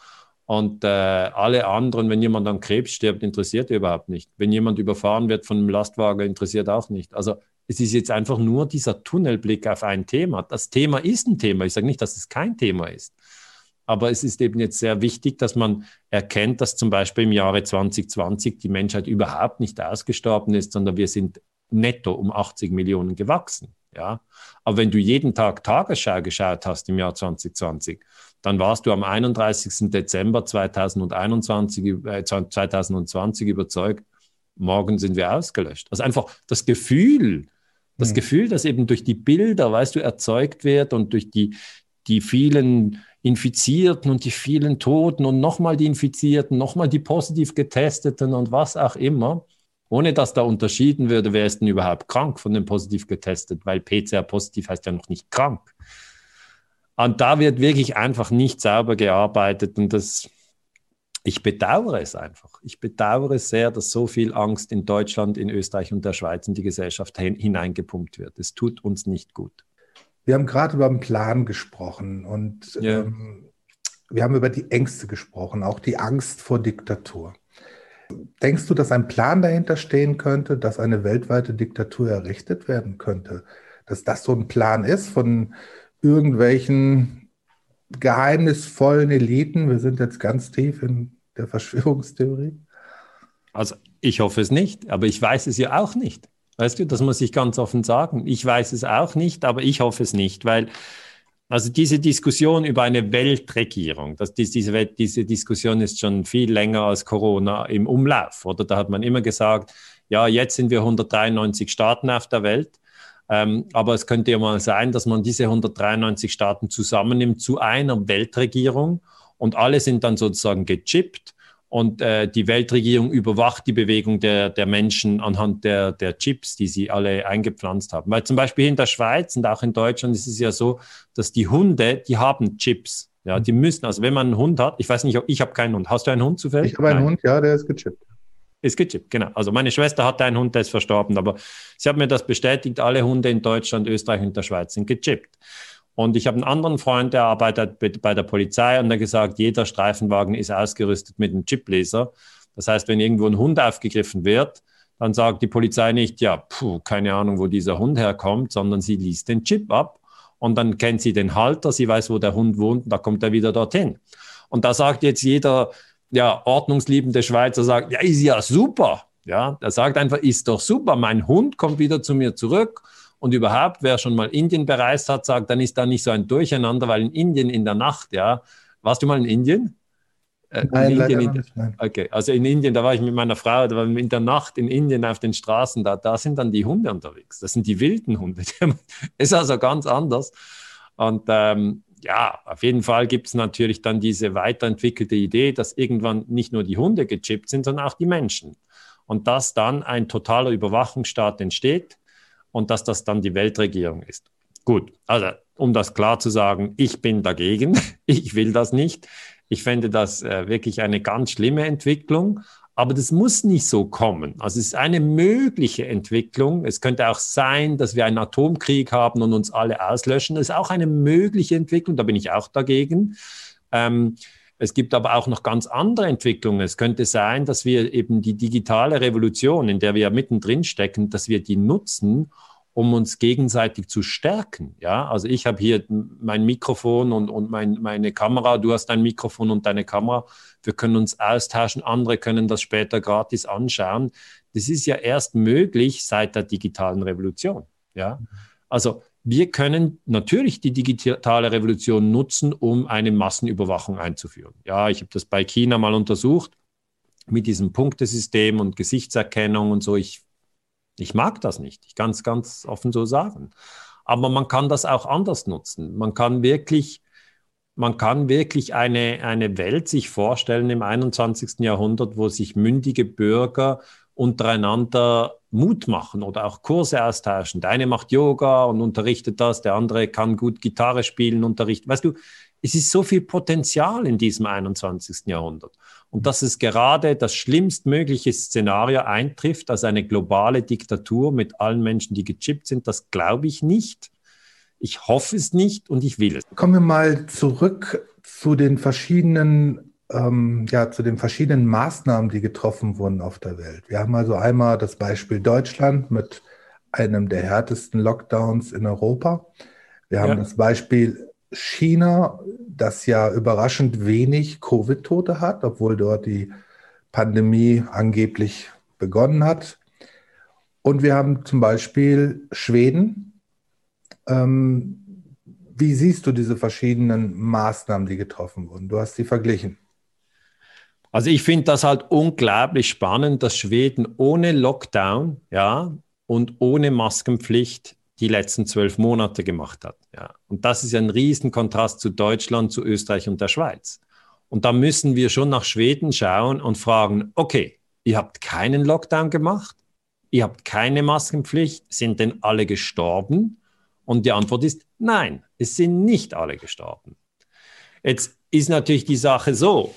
A: Und äh, alle anderen, wenn jemand an Krebs stirbt, interessiert überhaupt nicht. Wenn jemand überfahren wird von einem Lastwagen, interessiert auch nicht. Also es ist jetzt einfach nur dieser Tunnelblick auf ein Thema. Das Thema ist ein Thema. Ich sage nicht, dass es kein Thema ist. Aber es ist eben jetzt sehr wichtig, dass man erkennt, dass zum Beispiel im Jahre 2020 die Menschheit überhaupt nicht ausgestorben ist, sondern wir sind netto um 80 Millionen gewachsen. Ja? Aber wenn du jeden Tag Tagesschau geschaut hast im Jahr 2020, dann warst du am 31. Dezember 2021, äh, 2020 überzeugt, morgen sind wir ausgelöscht. Also einfach das Gefühl, das mhm. Gefühl, das eben durch die Bilder, weißt du, erzeugt wird und durch die, die vielen Infizierten und die vielen Toten und nochmal die Infizierten, nochmal die positiv getesteten und was auch immer, ohne dass da unterschieden würde, wer ist denn überhaupt krank von dem positiv getestet, weil PCR-positiv heißt ja noch nicht krank. Und da wird wirklich einfach nicht sauber gearbeitet und das, ich bedauere es einfach. Ich bedauere es sehr, dass so viel Angst in Deutschland, in Österreich und der Schweiz in die Gesellschaft hineingepumpt wird. Es tut uns nicht gut.
B: Wir haben gerade über den Plan gesprochen und ja. ähm, wir haben über die Ängste gesprochen, auch die Angst vor Diktatur. Denkst du, dass ein Plan dahinter stehen könnte, dass eine weltweite Diktatur errichtet werden könnte? Dass das so ein Plan ist von irgendwelchen geheimnisvollen Eliten? Wir sind jetzt ganz tief in der Verschwörungstheorie.
A: Also ich hoffe es nicht, aber ich weiß es ja auch nicht. Weißt du, das muss ich ganz offen sagen. Ich weiß es auch nicht, aber ich hoffe es nicht, weil also diese Diskussion über eine Weltregierung, das, diese, diese Diskussion ist schon viel länger als Corona im Umlauf. Oder da hat man immer gesagt, ja, jetzt sind wir 193 Staaten auf der Welt. Ähm, aber es könnte ja mal sein, dass man diese 193 Staaten zusammennimmt zu einer Weltregierung und alle sind dann sozusagen gechippt und äh, die Weltregierung überwacht die Bewegung der, der Menschen anhand der, der Chips, die sie alle eingepflanzt haben. Weil zum Beispiel in der Schweiz und auch in Deutschland ist es ja so, dass die Hunde, die haben Chips. Ja, die müssen, also wenn man einen Hund hat, ich weiß nicht, ich habe keinen Hund. Hast du einen Hund zufällig?
B: Ich habe einen Nein. Hund, ja, der ist gechippt.
A: Ist gechippt, genau. Also meine Schwester hatte einen Hund, der ist verstorben, aber sie hat mir das bestätigt, alle Hunde in Deutschland, Österreich und der Schweiz sind gechippt. Und ich habe einen anderen Freund, der arbeitet bei der Polizei und der gesagt, jeder Streifenwagen ist ausgerüstet mit einem Chipleser. Das heißt, wenn irgendwo ein Hund aufgegriffen wird, dann sagt die Polizei nicht, ja, puh, keine Ahnung, wo dieser Hund herkommt, sondern sie liest den Chip ab und dann kennt sie den Halter, sie weiß, wo der Hund wohnt und da kommt er wieder dorthin. Und da sagt jetzt jeder, ja, ordnungsliebende Schweizer sagt, ja, ist ja super. Ja, er sagt einfach, ist doch super, mein Hund kommt wieder zu mir zurück und überhaupt, wer schon mal Indien bereist hat, sagt, dann ist da nicht so ein Durcheinander, weil in Indien in der Nacht, ja, warst du mal in Indien? Äh, nein, in Indien, in, nicht, nein. Okay, also in Indien, da war ich mit meiner Frau, da war in der Nacht in Indien auf den Straßen, da, da sind dann die Hunde unterwegs. Das sind die wilden Hunde. ist also ganz anders. Und ähm, ja, auf jeden Fall gibt es natürlich dann diese weiterentwickelte Idee, dass irgendwann nicht nur die Hunde gechippt sind, sondern auch die Menschen. Und dass dann ein totaler Überwachungsstaat entsteht und dass das dann die Weltregierung ist. Gut, also um das klar zu sagen, ich bin dagegen, ich will das nicht. Ich fände das äh, wirklich eine ganz schlimme Entwicklung, aber das muss nicht so kommen. Also es ist eine mögliche Entwicklung. Es könnte auch sein, dass wir einen Atomkrieg haben und uns alle auslöschen. Das ist auch eine mögliche Entwicklung, da bin ich auch dagegen. Ähm, es gibt aber auch noch ganz andere Entwicklungen. Es könnte sein, dass wir eben die digitale Revolution, in der wir ja mittendrin stecken, dass wir die nutzen, um uns gegenseitig zu stärken. Ja, also ich habe hier mein Mikrofon und, und mein, meine Kamera, du hast dein Mikrofon und deine Kamera. Wir können uns austauschen, andere können das später gratis anschauen. Das ist ja erst möglich seit der digitalen Revolution. Ja, also wir können natürlich die digitale Revolution nutzen, um eine Massenüberwachung einzuführen. Ja, ich habe das bei China mal untersucht mit diesem Punktesystem und Gesichtserkennung und so. Ich ich mag das nicht. Ich kann es ganz offen so sagen. Aber man kann das auch anders nutzen. Man kann wirklich, man kann wirklich eine, eine Welt sich vorstellen im 21. Jahrhundert, wo sich mündige Bürger untereinander Mut machen oder auch Kurse austauschen. Der eine macht Yoga und unterrichtet das, der andere kann gut Gitarre spielen, unterrichten. Weißt du, es ist so viel Potenzial in diesem 21. Jahrhundert. Und dass es gerade das schlimmstmögliche Szenario eintrifft, als eine globale Diktatur mit allen Menschen, die gechippt sind, das glaube ich nicht. Ich hoffe es nicht und ich will es.
B: Kommen wir mal zurück zu den verschiedenen, ähm, ja, zu den verschiedenen Maßnahmen, die getroffen wurden auf der Welt. Wir haben also einmal das Beispiel Deutschland mit einem der härtesten Lockdowns in Europa. Wir haben ja. das Beispiel China, das ja überraschend wenig Covid-Tote hat, obwohl dort die Pandemie angeblich begonnen hat. Und wir haben zum Beispiel Schweden. Ähm, wie siehst du diese verschiedenen Maßnahmen, die getroffen wurden? Du hast sie verglichen.
A: Also ich finde das halt unglaublich spannend, dass Schweden ohne Lockdown, ja, und ohne Maskenpflicht die letzten zwölf Monate gemacht hat. Ja. Und das ist ein Riesenkontrast zu Deutschland, zu Österreich und der Schweiz. Und da müssen wir schon nach Schweden schauen und fragen, okay, ihr habt keinen Lockdown gemacht, ihr habt keine Maskenpflicht, sind denn alle gestorben? Und die Antwort ist nein, es sind nicht alle gestorben. Jetzt ist natürlich die Sache so,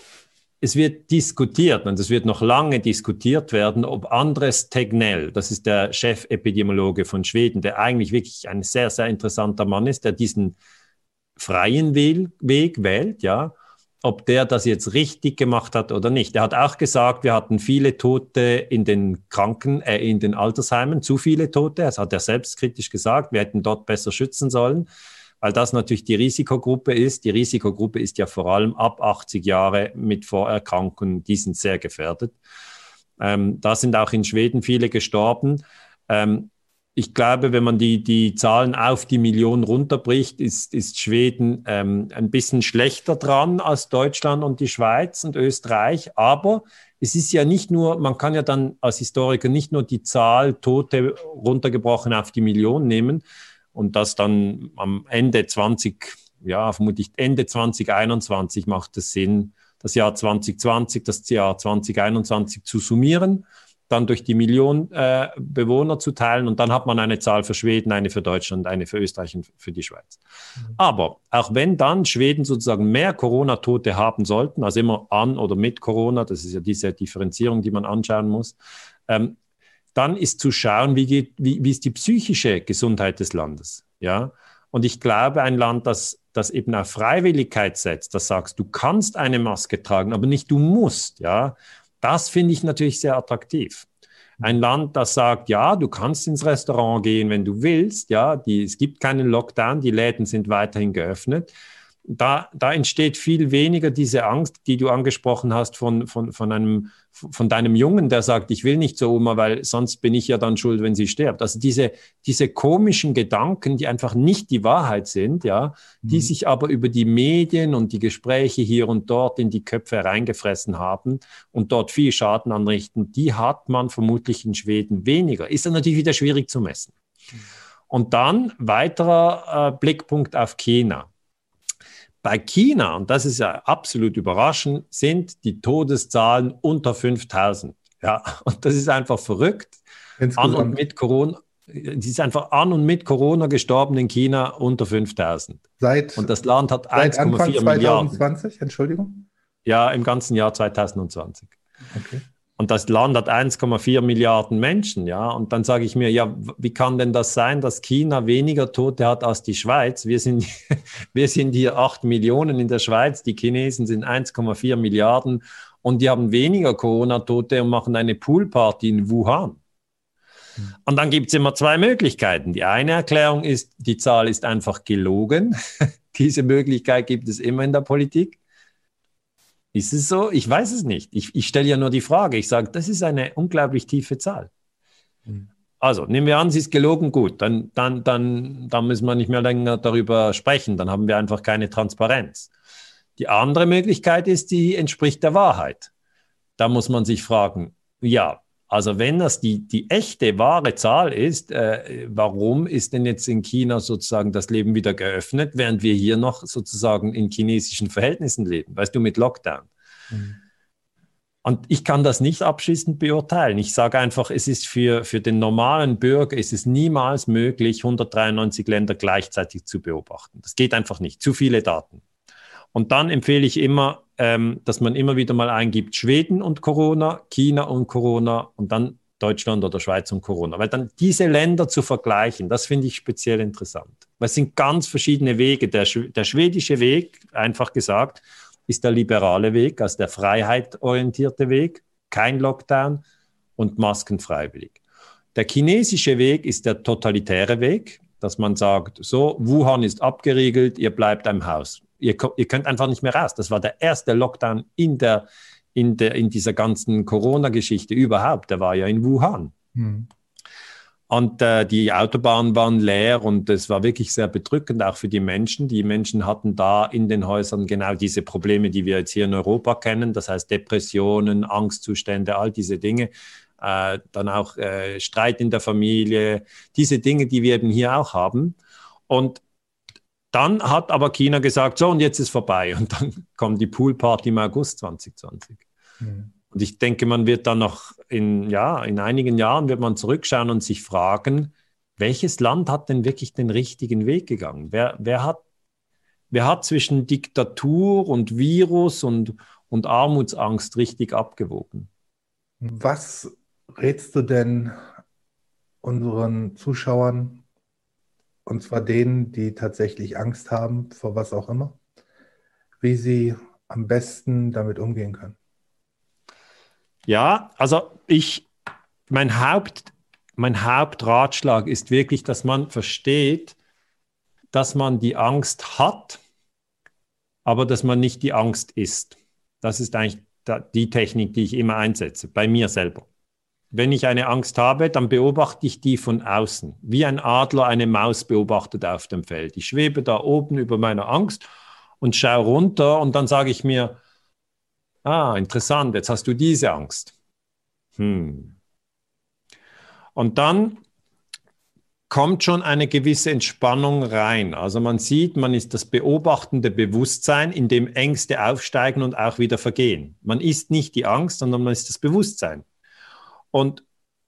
A: es wird diskutiert und es wird noch lange diskutiert werden, ob Andres Tegnell, das ist der Chefepidemiologe von Schweden, der eigentlich wirklich ein sehr, sehr interessanter Mann ist, der diesen freien Weg wählt, ja, ob der das jetzt richtig gemacht hat oder nicht. Er hat auch gesagt, wir hatten viele Tote in den Kranken, äh, in den Altersheimen, zu viele Tote. Das hat er selbstkritisch gesagt. Wir hätten dort besser schützen sollen weil das natürlich die Risikogruppe ist. Die Risikogruppe ist ja vor allem ab 80 Jahre mit Vorerkrankungen, die sind sehr gefährdet. Ähm, da sind auch in Schweden viele gestorben. Ähm, ich glaube, wenn man die, die Zahlen auf die Million runterbricht, ist, ist Schweden ähm, ein bisschen schlechter dran als Deutschland und die Schweiz und Österreich. Aber es ist ja nicht nur, man kann ja dann als Historiker nicht nur die Zahl Tote runtergebrochen auf die Million nehmen, und das dann am Ende 20, ja, vermutlich Ende 2021 macht es Sinn, das Jahr 2020, das Jahr 2021 zu summieren, dann durch die Million äh, Bewohner zu teilen und dann hat man eine Zahl für Schweden, eine für Deutschland, eine für Österreich und für die Schweiz. Mhm. Aber auch wenn dann Schweden sozusagen mehr Corona-Tote haben sollten, also immer an oder mit Corona, das ist ja diese Differenzierung, die man anschauen muss, ähm, dann ist zu schauen, wie, geht, wie, wie ist die psychische Gesundheit des Landes. Ja? Und ich glaube, ein Land, das, das eben auf Freiwilligkeit setzt, das sagst, du kannst eine Maske tragen, aber nicht du musst, ja, das finde ich natürlich sehr attraktiv. Ein Land, das sagt, ja, du kannst ins Restaurant gehen, wenn du willst, ja, die, es gibt keinen Lockdown, die Läden sind weiterhin geöffnet. Da, da entsteht viel weniger diese Angst, die du angesprochen hast von, von, von, einem, von deinem Jungen, der sagt, ich will nicht zur Oma, weil sonst bin ich ja dann schuld, wenn sie stirbt. Also diese, diese komischen Gedanken, die einfach nicht die Wahrheit sind, ja, mhm. die sich aber über die Medien und die Gespräche hier und dort in die Köpfe reingefressen haben und dort viel Schaden anrichten, die hat man vermutlich in Schweden weniger. Ist dann natürlich wieder schwierig zu messen. Mhm. Und dann weiterer äh, Blickpunkt auf China. Bei China, und das ist ja absolut überraschend, sind die Todeszahlen unter 5000. Ja, und das ist einfach verrückt. An und mit Corona, es ist einfach an und mit Corona gestorben in China unter 5000.
B: Seit,
A: und das Land hat 1,4
B: Milliarden. 2020, Entschuldigung?
A: Ja, im ganzen Jahr 2020. Okay. Und das Land hat 1,4 Milliarden Menschen, ja. Und dann sage ich mir, ja, wie kann denn das sein, dass China weniger Tote hat als die Schweiz? Wir sind, wir sind hier 8 Millionen in der Schweiz, die Chinesen sind 1,4 Milliarden und die haben weniger Corona-Tote und machen eine Poolparty in Wuhan. Und dann gibt es immer zwei Möglichkeiten. Die eine Erklärung ist, die Zahl ist einfach gelogen. Diese Möglichkeit gibt es immer in der Politik. Ist es so? Ich weiß es nicht. Ich, ich stelle ja nur die Frage. Ich sage, das ist eine unglaublich tiefe Zahl. Mhm. Also, nehmen wir an, sie ist gelogen, gut, dann, dann, dann, dann müssen wir nicht mehr länger darüber sprechen, dann haben wir einfach keine Transparenz. Die andere Möglichkeit ist, die entspricht der Wahrheit. Da muss man sich fragen, ja, also wenn das die, die echte, wahre Zahl ist, äh, warum ist denn jetzt in China sozusagen das Leben wieder geöffnet, während wir hier noch sozusagen in chinesischen Verhältnissen leben, weißt du, mit Lockdown? Mhm. Und ich kann das nicht abschließend beurteilen. Ich sage einfach, es ist für, für den normalen Bürger, ist es niemals möglich, 193 Länder gleichzeitig zu beobachten. Das geht einfach nicht. Zu viele Daten. Und dann empfehle ich immer, ähm, dass man immer wieder mal eingibt, Schweden und Corona, China und Corona und dann Deutschland oder Schweiz und Corona. Weil dann diese Länder zu vergleichen, das finde ich speziell interessant. Weil es sind ganz verschiedene Wege. Der, der schwedische Weg, einfach gesagt, ist der liberale Weg, also der freiheitorientierte Weg, kein Lockdown und Masken freiwillig. Der chinesische Weg ist der totalitäre Weg, dass man sagt, so, Wuhan ist abgeriegelt, ihr bleibt im Haus ihr, ihr könnt einfach nicht mehr raus. Das war der erste Lockdown in, der, in, der, in dieser ganzen Corona-Geschichte überhaupt. Der war ja in Wuhan. Hm. Und äh, die Autobahnen waren leer und es war wirklich sehr bedrückend, auch für die Menschen. Die Menschen hatten da in den Häusern genau diese Probleme, die wir jetzt hier in Europa kennen. Das heißt Depressionen, Angstzustände, all diese Dinge. Äh, dann auch äh, Streit in der Familie, diese Dinge, die wir eben hier auch haben. Und dann hat aber China gesagt, so und jetzt ist vorbei. Und dann kommt die Poolparty im August 2020. Mhm. Und ich denke, man wird dann noch in, ja, in einigen Jahren wird man zurückschauen und sich fragen, welches Land hat denn wirklich den richtigen Weg gegangen? Wer, wer, hat, wer hat zwischen Diktatur und Virus und, und Armutsangst richtig abgewogen?
B: Was rätst du denn unseren Zuschauern, und zwar denen, die tatsächlich Angst haben vor was auch immer, wie sie am besten damit umgehen können.
A: Ja, also ich, mein, Haupt, mein Hauptratschlag ist wirklich, dass man versteht, dass man die Angst hat, aber dass man nicht die Angst ist. Das ist eigentlich die Technik, die ich immer einsetze, bei mir selber. Wenn ich eine Angst habe, dann beobachte ich die von außen, wie ein Adler eine Maus beobachtet auf dem Feld. Ich schwebe da oben über meiner Angst und schaue runter und dann sage ich mir, ah, interessant, jetzt hast du diese Angst. Hm. Und dann kommt schon eine gewisse Entspannung rein. Also man sieht, man ist das beobachtende Bewusstsein, in dem Ängste aufsteigen und auch wieder vergehen. Man ist nicht die Angst, sondern man ist das Bewusstsein. Und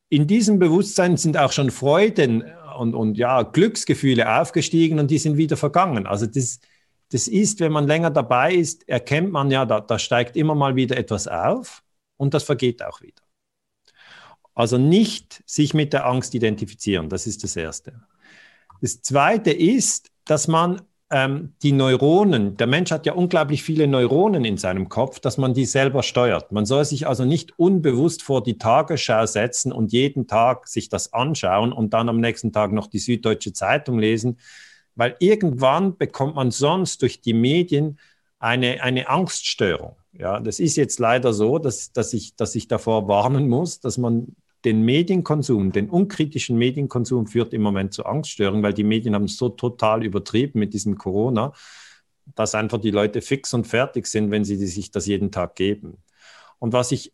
A: in diesem Bewusstsein sind auch schon Freuden und, und ja, Glücksgefühle aufgestiegen und die sind wieder vergangen. Also das, das ist, wenn man länger dabei ist, erkennt man ja, da, da steigt immer mal wieder etwas auf und das vergeht auch wieder. Also nicht sich mit der Angst identifizieren, das ist das Erste. Das Zweite ist, dass man ähm, die Neuronen, der Mensch hat ja unglaublich viele Neuronen in seinem Kopf, dass man die selber steuert. Man soll sich also nicht unbewusst vor die Tagesschau setzen und jeden Tag sich das anschauen und dann am nächsten Tag noch die Süddeutsche Zeitung lesen. weil irgendwann bekommt man sonst durch die Medien eine, eine Angststörung. Ja, das ist jetzt leider so, dass, dass, ich, dass ich davor warnen muss, dass man den Medienkonsum, den unkritischen Medienkonsum führt im Moment zu Angststörungen, weil die Medien haben es so total übertrieben mit diesem Corona, dass einfach die Leute fix und fertig sind, wenn sie sich das jeden Tag geben. Und was ich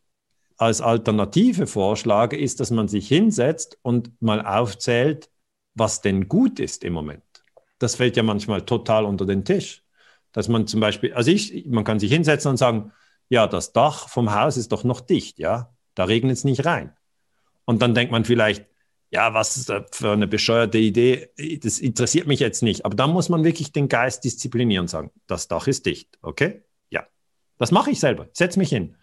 A: als Alternative vorschlage, ist, dass man sich hinsetzt und mal aufzählt, was denn gut ist im Moment. Das fällt ja manchmal total unter den Tisch. Dass man zum Beispiel, also ich, man kann sich hinsetzen und sagen, ja, das Dach vom Haus ist doch noch dicht, ja, da regnet es nicht rein. Und dann denkt man vielleicht, ja, was ist das für eine bescheuerte Idee? Das interessiert mich jetzt nicht. Aber da muss man wirklich den Geist disziplinieren und sagen, das Dach ist dicht, okay? Ja. Das mache ich selber. Setz mich hin.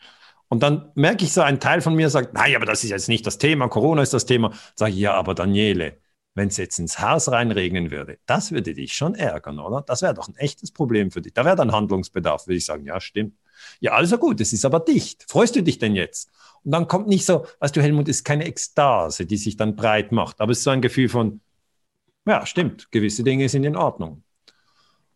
A: Und dann merke ich so, ein Teil von mir sagt, nein, aber das ist jetzt nicht das Thema, Corona ist das Thema. Sage ich, ja, aber Daniele, wenn es jetzt ins Haus reinregnen würde, das würde dich schon ärgern, oder? Das wäre doch ein echtes Problem für dich. Da wäre dann Handlungsbedarf, würde ich sagen, ja, stimmt. Ja, also gut, es ist aber dicht. Freust du dich denn jetzt? Und dann kommt nicht so, weißt du, Helmut, ist keine Ekstase, die sich dann breit macht, aber es ist so ein Gefühl von, ja, stimmt, gewisse Dinge sind in Ordnung.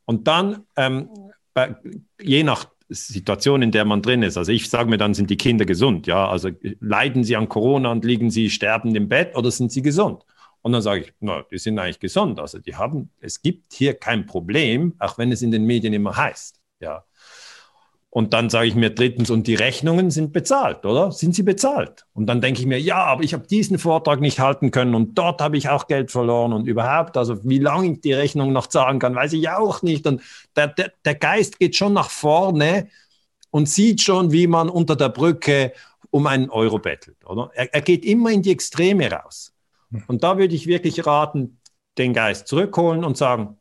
A: Und dann, ähm, bei, je nach Situation, in der man drin ist. Also ich sage mir dann, sind die Kinder gesund? Ja, also leiden sie an Corona und liegen sie sterbend im Bett oder sind sie gesund? Und dann sage ich, na, die sind eigentlich gesund. Also die haben, es gibt hier kein Problem, auch wenn es in den Medien immer heißt. Ja. Und dann sage ich mir drittens, und die Rechnungen sind bezahlt, oder? Sind sie bezahlt? Und dann denke ich mir, ja, aber ich habe diesen Vortrag nicht halten können und dort habe ich auch Geld verloren und überhaupt, also wie lange ich die Rechnung noch zahlen kann, weiß ich auch nicht. Und der, der, der Geist geht schon nach vorne und sieht schon, wie man unter der Brücke um einen Euro bettelt, oder? Er, er geht immer in die Extreme raus. Und da würde ich wirklich raten, den Geist zurückholen und sagen,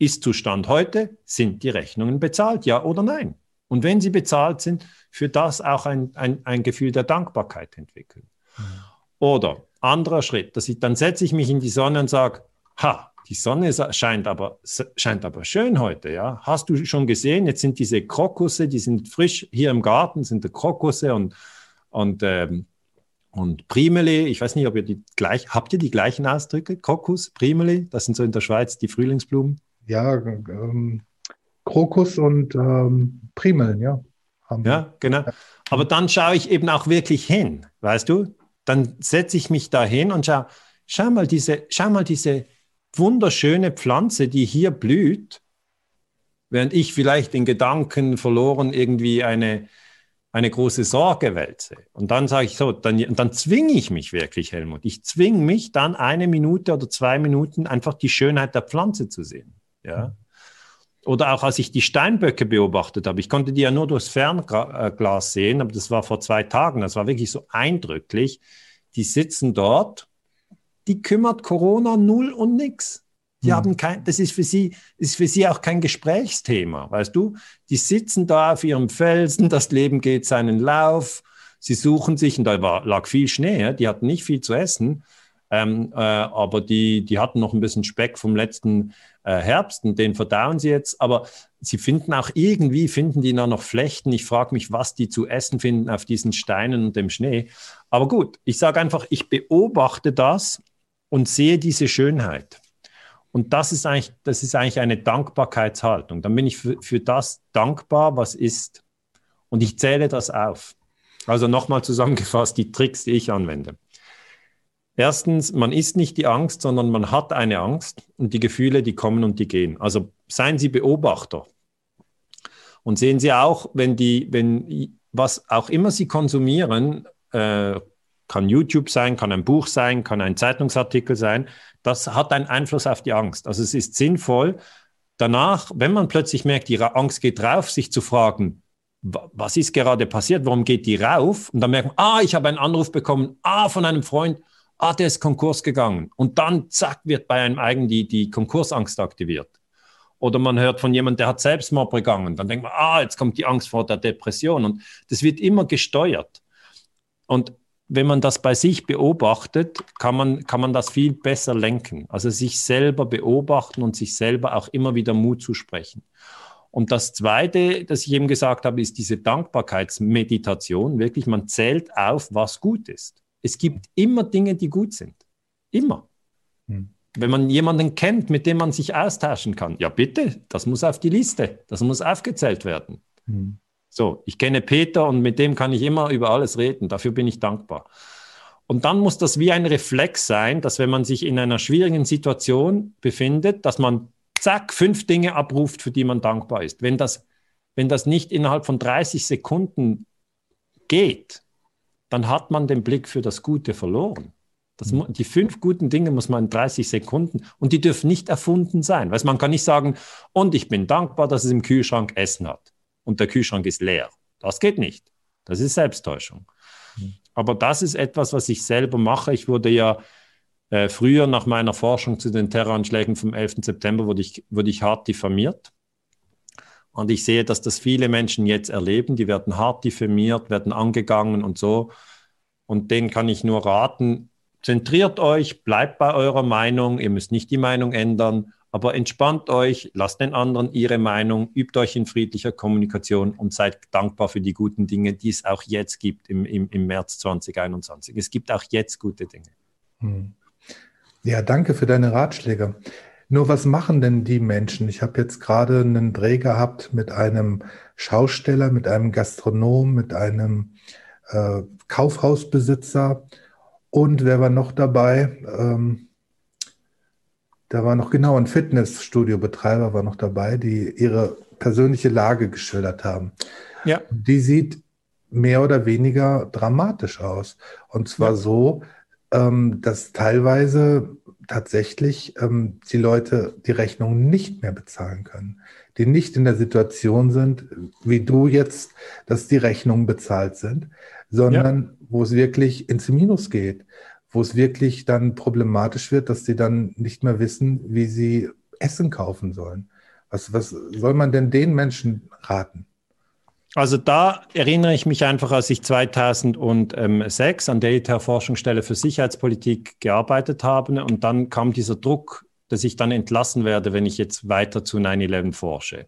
A: ist Zustand heute, sind die Rechnungen bezahlt, ja oder nein? Und wenn sie bezahlt sind, für das auch ein, ein, ein Gefühl der Dankbarkeit entwickeln. Mhm. Oder anderer Schritt, dass ich, dann setze ich mich in die Sonne und sage, ha, die Sonne scheint aber, scheint aber schön heute, ja. Hast du schon gesehen? Jetzt sind diese Krokusse, die sind frisch hier im Garten, sind die Krokusse und, und, ähm, und Primeli. Ich weiß nicht, ob ihr die gleich, habt ihr die gleichen Ausdrücke? Krokus, Primeli, das sind so in der Schweiz die Frühlingsblumen.
B: Ja, ähm, Krokus und ähm, Primeln, ja.
A: ja, genau. Aber dann schaue ich eben auch wirklich hin, weißt du? Dann setze ich mich da hin und schaue, schau mal diese, schau mal diese wunderschöne Pflanze, die hier blüht, während ich vielleicht in Gedanken verloren irgendwie eine, eine große Sorge wälze. Und dann sage ich so, dann, dann zwinge ich mich wirklich, Helmut. Ich zwinge mich dann eine Minute oder zwei Minuten einfach die Schönheit der Pflanze zu sehen. Ja. Oder auch als ich die Steinböcke beobachtet habe, ich konnte die ja nur durchs Fernglas sehen, aber das war vor zwei Tagen, das war wirklich so eindrücklich. Die sitzen dort, die kümmert Corona null und nix. Die mhm. haben kein, das ist für sie, ist für sie auch kein Gesprächsthema, weißt du? Die sitzen da auf ihrem Felsen, das Leben geht seinen Lauf, sie suchen sich, und da war, lag viel Schnee, die hatten nicht viel zu essen, ähm, äh, aber die, die hatten noch ein bisschen Speck vom letzten äh, Herbst und den verdauen sie jetzt. Aber sie finden auch irgendwie, finden die noch Flechten. Ich frage mich, was die zu essen finden auf diesen Steinen und dem Schnee. Aber gut, ich sage einfach, ich beobachte das und sehe diese Schönheit. Und das ist eigentlich, das ist eigentlich eine Dankbarkeitshaltung. Dann bin ich für, für das dankbar, was ist. Und ich zähle das auf. Also nochmal zusammengefasst, die Tricks, die ich anwende. Erstens, man ist nicht die Angst, sondern man hat eine Angst und die Gefühle, die kommen und die gehen. Also seien Sie Beobachter und sehen Sie auch, wenn die, wenn was auch immer Sie konsumieren, äh, kann YouTube sein, kann ein Buch sein, kann ein Zeitungsartikel sein, das hat einen Einfluss auf die Angst. Also es ist sinnvoll, danach, wenn man plötzlich merkt, die Angst geht drauf, sich zu fragen, was ist gerade passiert, warum geht die rauf? Und dann merkt man, ah, ich habe einen Anruf bekommen, ah, von einem Freund, ah, der ist Konkurs gegangen. Und dann, zack, wird bei einem eigen die, die Konkursangst aktiviert. Oder man hört von jemandem, der hat Selbstmord begangen. Dann denkt man, ah, jetzt kommt die Angst vor der Depression. Und das wird immer gesteuert. Und wenn man das bei sich beobachtet, kann man, kann man das viel besser lenken. Also sich selber beobachten und sich selber auch immer wieder Mut zu sprechen. Und das Zweite, das ich eben gesagt habe, ist diese Dankbarkeitsmeditation. Wirklich, man zählt auf, was gut ist. Es gibt immer Dinge, die gut sind. Immer. Hm. wenn man jemanden kennt, mit dem man sich austauschen kann, ja bitte, das muss auf die Liste, das muss aufgezählt werden. Mhm. So, ich kenne Peter und mit dem kann ich immer über alles reden, dafür bin ich dankbar. Und dann muss das wie ein Reflex sein, dass wenn man sich in einer schwierigen Situation befindet, dass man zack, fünf Dinge abruft, für die man dankbar ist. Wenn das, wenn das nicht innerhalb von 30 Sekunden geht, dann hat man den Blick für das Gute verloren. Das, mhm. die fünf guten Dinge muss man in 30 Sekunden und die dürfen nicht erfunden sein. Weißt, man kann nicht sagen, und ich bin dankbar, dass es im Kühlschrank Essen hat und der Kühlschrank ist leer. Das geht nicht. Das ist Selbsttäuschung. Mhm. Aber das ist etwas, was ich selber mache. Ich wurde ja äh, früher nach meiner Forschung zu den Terroranschlägen vom 11. September wurde ich, wurde ich hart diffamiert. Und ich sehe, dass das viele Menschen jetzt erleben. Die werden hart diffamiert, werden angegangen und so. Und denen kann ich nur raten, zentriert euch, bleibt bei eurer Meinung. Ihr müsst nicht die Meinung ändern, aber entspannt euch, lasst den anderen ihre Meinung, übt euch in friedlicher Kommunikation und seid dankbar für die guten Dinge, die es auch jetzt gibt im, im, im März 2021. Es gibt auch jetzt gute Dinge. Hm.
B: Ja, danke für deine Ratschläge. Nur was machen denn die Menschen? Ich habe jetzt gerade einen Dreh gehabt mit einem Schausteller, mit einem Gastronom, mit einem äh, Kaufhausbesitzer und wer war noch dabei? Ähm, da war noch genau ein Fitnessstudio-Betreiber war noch dabei, die ihre persönliche Lage geschildert haben. Ja. Die sieht mehr oder weniger dramatisch aus. Und zwar ja. so, ähm, dass teilweise tatsächlich ähm, die Leute die Rechnung nicht mehr bezahlen können, die nicht in der Situation sind, wie du jetzt, dass die Rechnungen bezahlt sind, sondern ja. wo es wirklich ins Minus geht, wo es wirklich dann problematisch wird, dass sie dann nicht mehr wissen, wie sie Essen kaufen sollen. Was, was soll man denn den Menschen raten?
A: Also da erinnere ich mich einfach, als ich 2006 an der ETH-Forschungsstelle für Sicherheitspolitik gearbeitet habe und dann kam dieser Druck, dass ich dann entlassen werde, wenn ich jetzt weiter zu 9-11 forsche.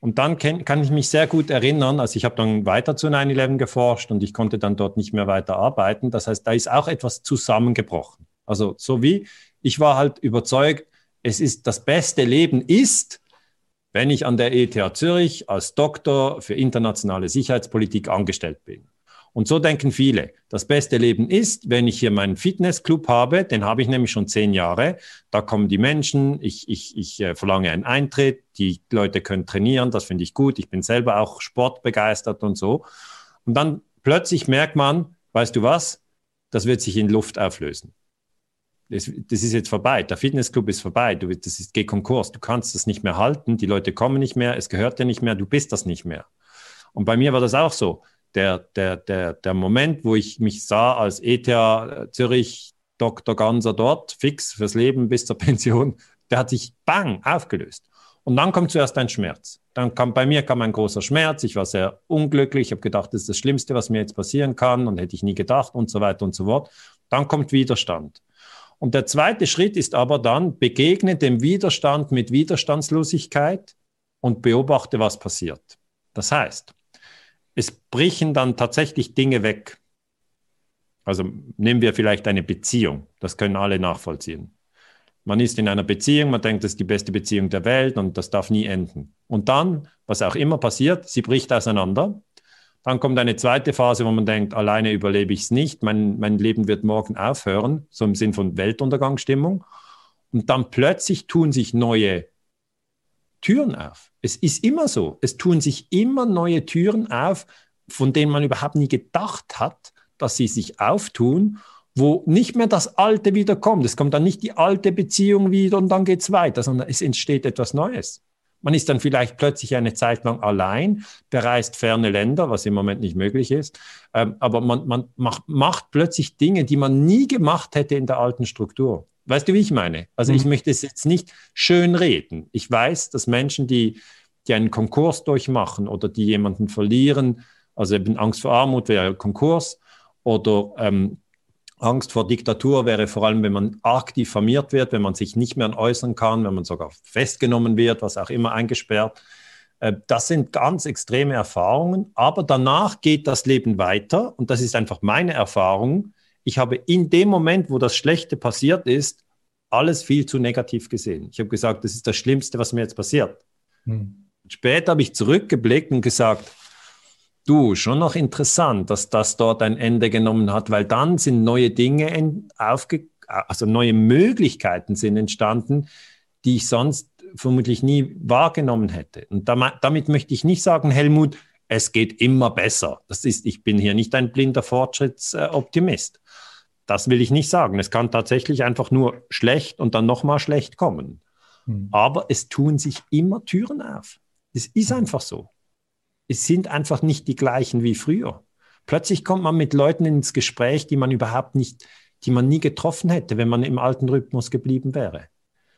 A: Und dann kann, ich mich sehr gut erinnern, also ich habe dann weiter zu 9-11 geforscht und ich konnte dann dort nicht mehr weiter arbeiten. Das heißt, da ist auch etwas zusammengebrochen. Also so wie ich war halt überzeugt, es ist das beste Leben ist, wenn ich an der ETH Zürich als Doktor für internationale Sicherheitspolitik angestellt bin. Und so denken viele. Das beste Leben ist, wenn ich hier meinen Fitnessclub habe, den habe ich nämlich schon zehn Jahre. Da kommen die Menschen, ich, ich, ich äh, verlange einen Eintritt, die Leute können trainieren, das finde ich gut. Ich bin selber auch sportbegeistert und so. Und dann plötzlich merkt man, weißt du was, das wird sich in Luft auflösen das, das ist jetzt vorbei, der Fitnessclub ist vorbei, du, das ist, geht Konkurs, du kannst das nicht mehr halten, die Leute kommen nicht mehr, es gehört dir nicht mehr, du bist das nicht mehr. Und bei mir war das auch so. Der, der, der, der Moment, wo ich mich sah als ETH Zürich Dr. Ganser dort, fix fürs Leben bis zur Pension, der hat sich bang aufgelöst. Und dann kommt zuerst ein Schmerz. Dann kam bei mir kam ein großer Schmerz. Ich war sehr unglücklich. Ich habe gedacht, das ist das Schlimmste, was mir jetzt passieren kann und hätte ich nie gedacht und so weiter und so fort. Dann kommt Widerstand. Und der zweite Schritt ist aber dann, begegne dem Widerstand mit Widerstandslosigkeit und beobachte, was passiert. Das heißt, es brechen dann tatsächlich Dinge weg. Also nehmen wir vielleicht eine Beziehung, das können alle nachvollziehen. Man ist in einer Beziehung, man denkt, das ist die beste Beziehung der Welt und das darf nie enden. Und dann, was auch immer passiert, sie bricht auseinander dann kommt eine zweite Phase, wo man denkt, alleine überlebe ich es nicht, mein, mein Leben wird morgen aufhören, so im Sinn von Weltuntergangsstimmung. Und dann plötzlich tun sich neue Türen auf. Es ist immer so. Es tun sich immer neue Türen auf, von denen man überhaupt nie gedacht hat, dass sie sich auftun, wo nicht mehr das Alte wieder kommt. Es kommt dann nicht die alte Beziehung wieder und dann geht es weiter, sondern es entsteht etwas Neues. Man ist dann vielleicht plötzlich eine Zeit lang allein, bereist ferne Länder, was im Moment nicht möglich ist. Ähm, aber man, man macht, macht, plötzlich Dinge, die man nie gemacht hätte in der alten Struktur. Weißt du, wie ich meine? Also mhm. ich möchte es jetzt nicht schön reden. Ich weiß, dass Menschen, die, die einen Konkurs durchmachen oder die jemanden verlieren, also eben Angst vor Armut wäre Konkurs oder ähm, Angst vor Diktatur wäre vor allem, wenn man arg diffamiert wird, wenn man sich nicht mehr äußern kann, wenn man sogar festgenommen wird, was auch immer eingesperrt. Äh, das sind ganz extreme Erfahrungen, aber danach geht das Leben weiter und das ist einfach meine Erfahrung. Ich habe in dem Moment, wo das Schlechte passiert ist, alles viel zu negativ gesehen. Ich habe gesagt, das ist das Schlimmste, was mir jetzt passiert. Hm. Später habe ich zurückgeblickt und gesagt, du, schon noch interessant, dass das dort ein Ende genommen hat, weil dann sind neue Dinge aufge also neue Möglichkeiten sind entstanden, die ich sonst vermutlich nie wahrgenommen hätte. Und damit möchte ich nicht sagen, Helmut, es geht immer besser. Das ist, ich bin hier nicht ein blinder Fortschrittsoptimist. Das will ich nicht sagen. Es kann tatsächlich einfach nur schlecht und dann nochmal schlecht kommen. Mhm. Aber es tun sich immer Türen auf. Es ist einfach so. Es sind einfach nicht die gleichen wie früher. Plötzlich kommt man mit Leuten ins Gespräch, die man überhaupt nicht, die man nie getroffen hätte, wenn man im alten Rhythmus geblieben wäre.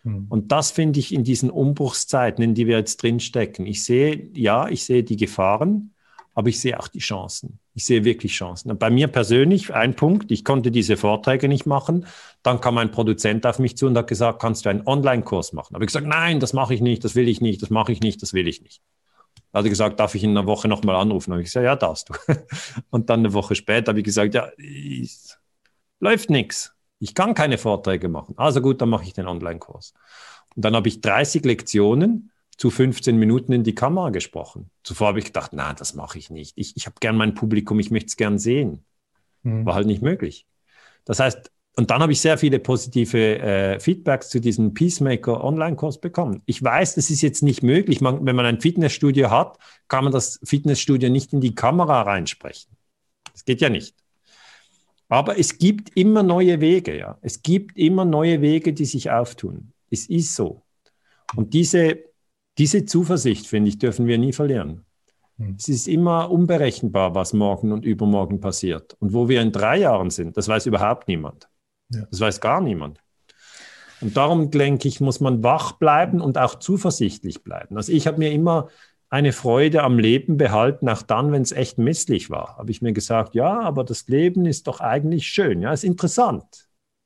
A: Mhm. Und das finde ich in diesen Umbruchszeiten, in die wir jetzt drinstecken. Ich sehe, ja, ich sehe die Gefahren, aber ich sehe auch die Chancen. Ich sehe wirklich Chancen. Und bei mir persönlich ein Punkt, ich konnte diese Vorträge nicht machen. Dann kam ein Produzent auf mich zu und hat gesagt, kannst du einen Online-Kurs machen? Habe ich gesagt, nein, das mache ich nicht, das will ich nicht, das mache ich nicht, das will ich nicht. Da hat er gesagt, darf ich in einer Woche nochmal anrufen? Habe ich gesagt, ja, darfst du. Und dann eine Woche später habe ich gesagt, ja, ich, läuft nichts. Ich kann keine Vorträge machen. Also gut, dann mache ich den Online-Kurs. Und dann habe ich 30 Lektionen zu 15 Minuten in die Kamera gesprochen. Zuvor habe ich gedacht, nein, das mache ich nicht. Ich, ich habe gern mein Publikum, ich möchte es gern sehen. Mhm. War halt nicht möglich. Das heißt, und dann habe ich sehr viele positive äh, Feedbacks zu diesem Peacemaker Online-Kurs bekommen. Ich weiß, das ist jetzt nicht möglich. Man, wenn man ein Fitnessstudio hat, kann man das Fitnessstudio nicht in die Kamera reinsprechen. Das geht ja nicht. Aber es gibt immer neue Wege, ja. Es gibt immer neue Wege, die sich auftun. Es ist so. Und diese diese Zuversicht, finde ich, dürfen wir nie verlieren. Hm. Es ist immer unberechenbar, was morgen und übermorgen passiert. Und wo wir in drei Jahren sind, das weiß überhaupt niemand. Das weiß gar niemand. Und darum, denke ich, muss man wach bleiben und auch zuversichtlich bleiben. Also ich habe mir immer eine Freude am Leben behalten, auch dann, wenn es echt misslich war. Habe ich mir gesagt, ja, aber das Leben ist doch eigentlich schön, ja, ist interessant.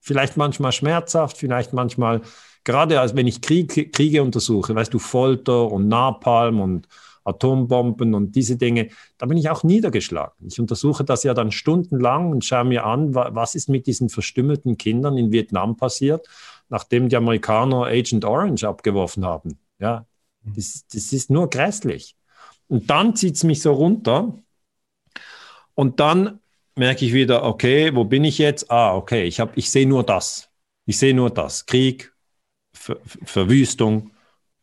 A: Vielleicht manchmal schmerzhaft, vielleicht manchmal gerade als wenn ich Krieg, Kriege untersuche, weißt du, Folter und Napalm und Atombomben und diese Dinge, da bin ich auch niedergeschlagen. Ich untersuche das ja dann stundenlang und schaue mir an, was ist mit diesen verstümmelten Kindern in Vietnam passiert, nachdem die Amerikaner Agent Orange abgeworfen haben. Ja, das, das ist nur grässlich. Und dann zieht es mich so runter und dann merke ich wieder, okay, wo bin ich jetzt? Ah, okay, ich, ich sehe nur das. Ich sehe nur das. Krieg, Ver Verwüstung,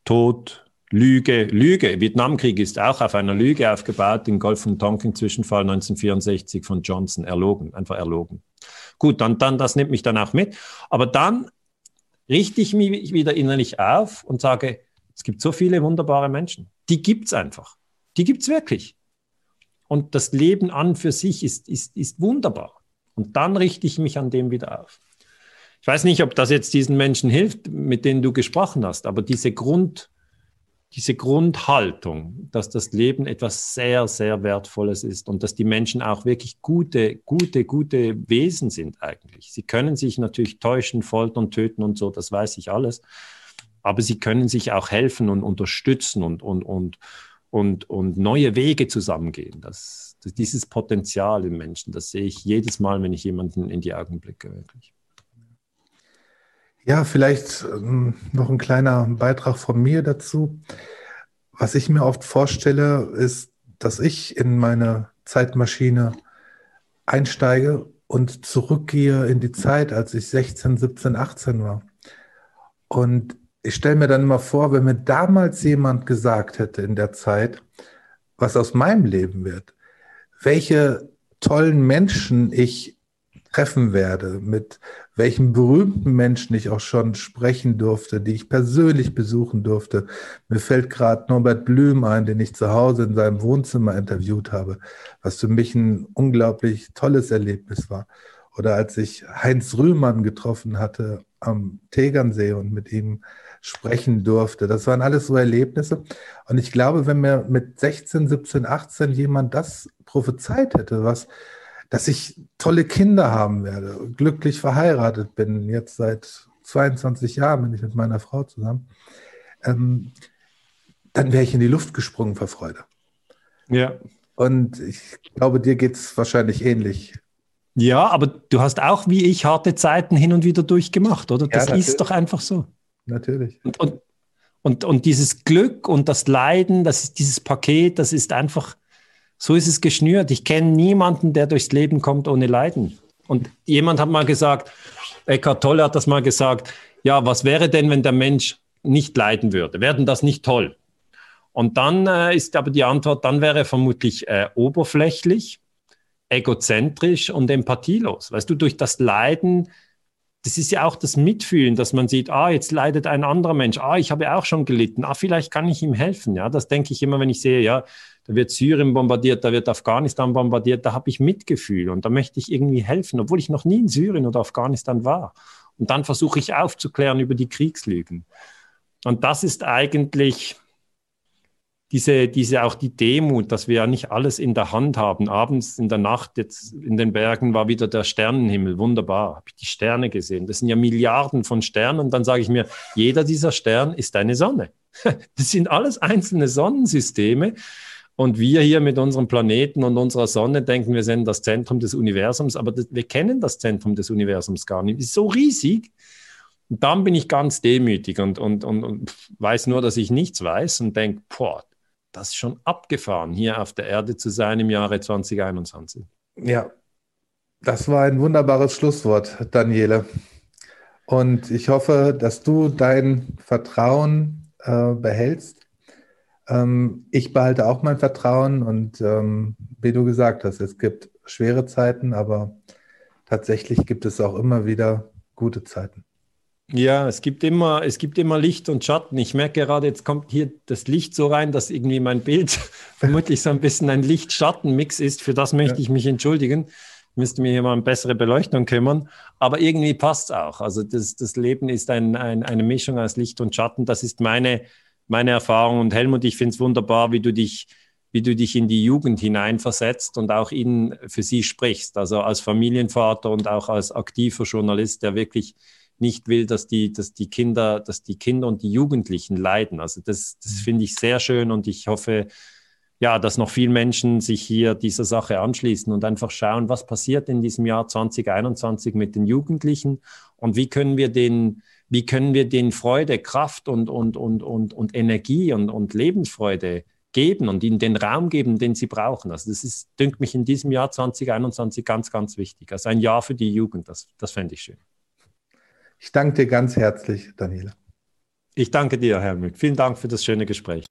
A: Tod, Lüge, Lüge. Vietnamkrieg ist auch auf einer Lüge aufgebaut, den Golf- und Tonkin-Zwischenfall 1964 von Johnson, erlogen, einfach erlogen. Gut, dann, dann, das nimmt mich dann auch mit. Aber dann richte ich mich wieder innerlich auf und sage, es gibt so viele wunderbare Menschen. Die gibt es einfach. Die gibt es wirklich. Und das Leben an für sich ist, ist, ist wunderbar. Und dann richte ich mich an dem wieder auf. Ich weiß nicht, ob das jetzt diesen Menschen hilft, mit denen du gesprochen hast, aber diese Grund, diese Grundhaltung, dass das Leben etwas sehr, sehr Wertvolles ist und dass die Menschen auch wirklich gute, gute, gute Wesen sind eigentlich. Sie können sich natürlich täuschen, foltern, töten und so, das weiß ich alles. Aber sie können sich auch helfen und unterstützen und, und, und, und, und neue Wege zusammengehen. Das, das, dieses Potenzial im Menschen, das sehe ich jedes Mal, wenn ich jemanden in die Augen blicke, wirklich.
B: Ja, vielleicht ähm, noch ein kleiner Beitrag von mir dazu. Was ich mir oft vorstelle, ist, dass ich in meine Zeitmaschine einsteige und zurückgehe in die Zeit, als ich 16, 17, 18 war. Und ich stelle mir dann immer vor, wenn mir damals jemand gesagt hätte in der Zeit, was aus meinem Leben wird, welche tollen Menschen ich treffen werde, mit welchen berühmten Menschen ich auch schon sprechen durfte, die ich persönlich besuchen durfte. Mir fällt gerade Norbert Blüm ein, den ich zu Hause in seinem Wohnzimmer interviewt habe, was für mich ein unglaublich tolles Erlebnis war. Oder als ich Heinz Rühmann getroffen hatte am Tegernsee und mit ihm sprechen durfte. Das waren alles so Erlebnisse. Und ich glaube, wenn mir mit 16, 17, 18 jemand das prophezeit hätte, was dass ich tolle Kinder haben werde, glücklich verheiratet bin, jetzt seit 22 Jahren bin ich mit meiner Frau zusammen, ähm, dann wäre ich in die Luft gesprungen vor Freude. Ja. Und ich glaube, dir geht es wahrscheinlich ähnlich.
A: Ja, aber du hast auch wie ich harte Zeiten hin und wieder durchgemacht, oder? Das ja, ist doch einfach so.
B: Natürlich.
A: Und, und, und, und dieses Glück und das Leiden, das ist dieses Paket, das ist einfach, so ist es geschnürt. Ich kenne niemanden, der durchs Leben kommt ohne Leiden. Und jemand hat mal gesagt, Eckhart Tolle hat das mal gesagt, ja, was wäre denn, wenn der Mensch nicht leiden würde? Werden das nicht toll? Und dann äh, ist aber die Antwort, dann wäre vermutlich äh, oberflächlich, egozentrisch und empathielos. Weißt du, durch das Leiden, das ist ja auch das Mitfühlen, dass man sieht, ah, jetzt leidet ein anderer Mensch, ah, ich habe auch schon gelitten, ah, vielleicht kann ich ihm helfen. Ja, das denke ich immer, wenn ich sehe, ja, da wird Syrien bombardiert, da wird Afghanistan bombardiert, da habe ich Mitgefühl und da möchte ich irgendwie helfen, obwohl ich noch nie in Syrien oder Afghanistan war. Und dann versuche ich aufzuklären über die Kriegslügen. Und das ist eigentlich diese, diese auch die Demut, dass wir ja nicht alles in der Hand haben. Abends in der Nacht jetzt in den Bergen war wieder der Sternenhimmel, wunderbar. Habe ich die Sterne gesehen. Das sind ja Milliarden von Sternen. Und dann sage ich mir, jeder dieser Stern ist eine Sonne. Das sind alles einzelne Sonnensysteme. Und wir hier mit unserem Planeten und unserer Sonne denken, wir sind das Zentrum des Universums, aber das, wir kennen das Zentrum des Universums gar nicht. Es ist so riesig. Und dann bin ich ganz demütig und, und, und, und weiß nur, dass ich nichts weiß und denke, boah, das ist schon abgefahren, hier auf der Erde zu sein im Jahre 2021.
B: Ja, das war ein wunderbares Schlusswort, Daniele. Und ich hoffe, dass du dein Vertrauen äh, behältst. Ähm, ich behalte auch mein Vertrauen und ähm, wie du gesagt hast, es gibt schwere Zeiten, aber tatsächlich gibt es auch immer wieder gute Zeiten.
A: Ja, es gibt immer, es gibt immer Licht und Schatten. Ich merke gerade, jetzt kommt hier das Licht so rein, dass irgendwie mein Bild vermutlich so ein bisschen ein Licht-Schatten-Mix ist. Für das möchte ja. ich mich entschuldigen. Ich müsste mir hier mal eine bessere Beleuchtung kümmern. Aber irgendwie passt es auch. Also das, das Leben ist ein, ein, eine Mischung aus Licht und Schatten. Das ist meine, meine Erfahrung. Und Helmut, ich finde es wunderbar, wie du dich wie du dich in die Jugend hineinversetzt und auch ihnen für sie sprichst. Also als Familienvater und auch als aktiver Journalist, der wirklich nicht will, dass die, dass die Kinder, dass die Kinder und die Jugendlichen leiden. Also das, das mhm. finde ich sehr schön und ich hoffe, ja, dass noch viele Menschen sich hier dieser Sache anschließen und einfach schauen, was passiert in diesem Jahr 2021 mit den Jugendlichen und wie können wir den, wie können wir den Freude, Kraft und, und, und, und, und Energie und, und Lebensfreude geben und ihnen den Raum geben, den sie brauchen. Also das ist, dünkt mich in diesem Jahr 2021 ganz, ganz wichtig. Also ein Jahr für die Jugend, das, das fände ich schön.
B: Ich danke dir ganz herzlich, Daniela.
A: Ich danke dir, Helmut. Vielen Dank für das schöne Gespräch.